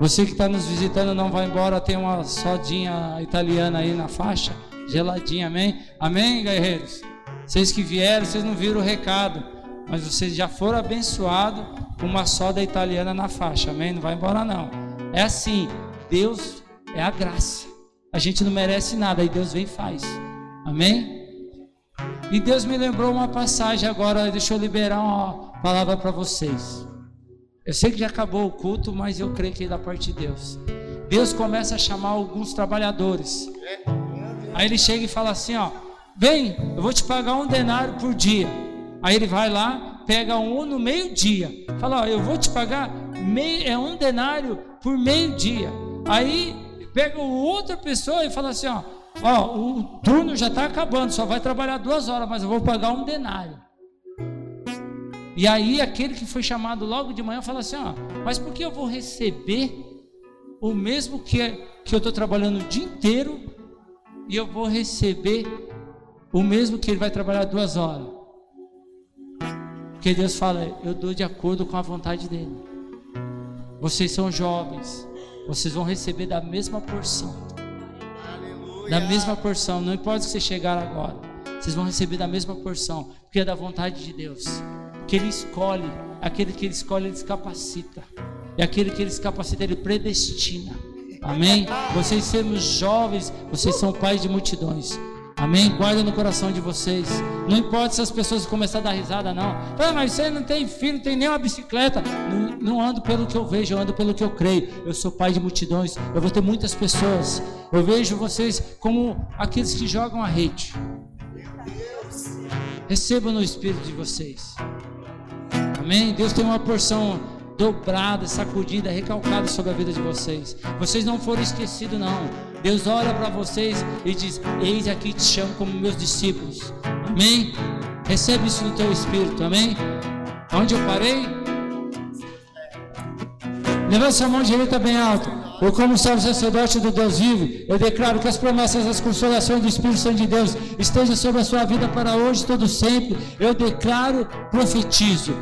Você que está nos visitando não vai embora, tem uma sodinha italiana aí na faixa, geladinha, amém? Amém, guerreiros? Vocês que vieram, vocês não viram o recado, mas vocês já foram abençoados com uma soda italiana na faixa, amém? Não vai embora não. É assim, Deus é a graça. A gente não merece nada, aí Deus vem e faz. Amém? E Deus me lembrou uma passagem agora, deixa eu liberar uma palavra para vocês. Eu sei que já acabou o culto, mas eu creio que é da parte de Deus. Deus começa a chamar alguns trabalhadores. Aí ele chega e fala assim, ó, vem, eu vou te pagar um denário por dia. Aí ele vai lá, pega um no meio-dia. Fala, ó, eu vou te pagar meio, é um denário por meio-dia. Aí pega outra pessoa e fala assim, ó, ó, o turno já está acabando, só vai trabalhar duas horas, mas eu vou pagar um denário. E aí aquele que foi chamado logo de manhã fala assim, ó, mas por que eu vou receber o mesmo que, que eu estou trabalhando o dia inteiro e eu vou receber o mesmo que ele vai trabalhar duas horas. Porque Deus fala, eu dou de acordo com a vontade dele. Vocês são jovens, vocês vão receber da mesma porção. Da mesma porção, não importa se você chegar agora, vocês vão receber da mesma porção, porque é da vontade de Deus. Que Ele escolhe, aquele que Ele escolhe, Ele capacita. E aquele que Ele capacita, Ele predestina. Amém? Vocês sermos jovens, vocês são pais de multidões. Amém? Guarda no coração de vocês. Não importa se as pessoas começarem a dar risada, não. Ah, mas você não tem filho, não tem nem uma bicicleta. Não, não, ando pelo que eu vejo, eu ando pelo que eu creio. Eu sou pai de multidões. Eu vou ter muitas pessoas. Eu vejo vocês como aqueles que jogam a rede. Receba no espírito de vocês. Amém? Deus tem uma porção dobrada, sacudida, recalcada sobre a vida de vocês. Vocês não foram esquecidos, não. Deus olha para vocês e diz: Eis aqui te chamo como meus discípulos. Amém? Recebe isso no teu espírito. Amém? Onde eu parei? Levanta sua mão direita bem alto. Eu, como salvo sacerdote do Deus vivo, eu declaro que as promessas, as consolações do Espírito Santo de Deus estejam sobre a sua vida para hoje, todo sempre. Eu declaro, profetizo.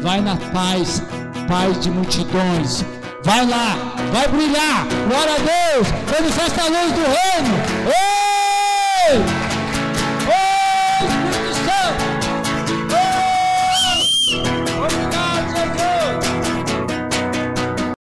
Vai na paz, paz de multidões. Vai lá, vai brilhar. Glória a Deus. Manifesta a luz do reino. Ei!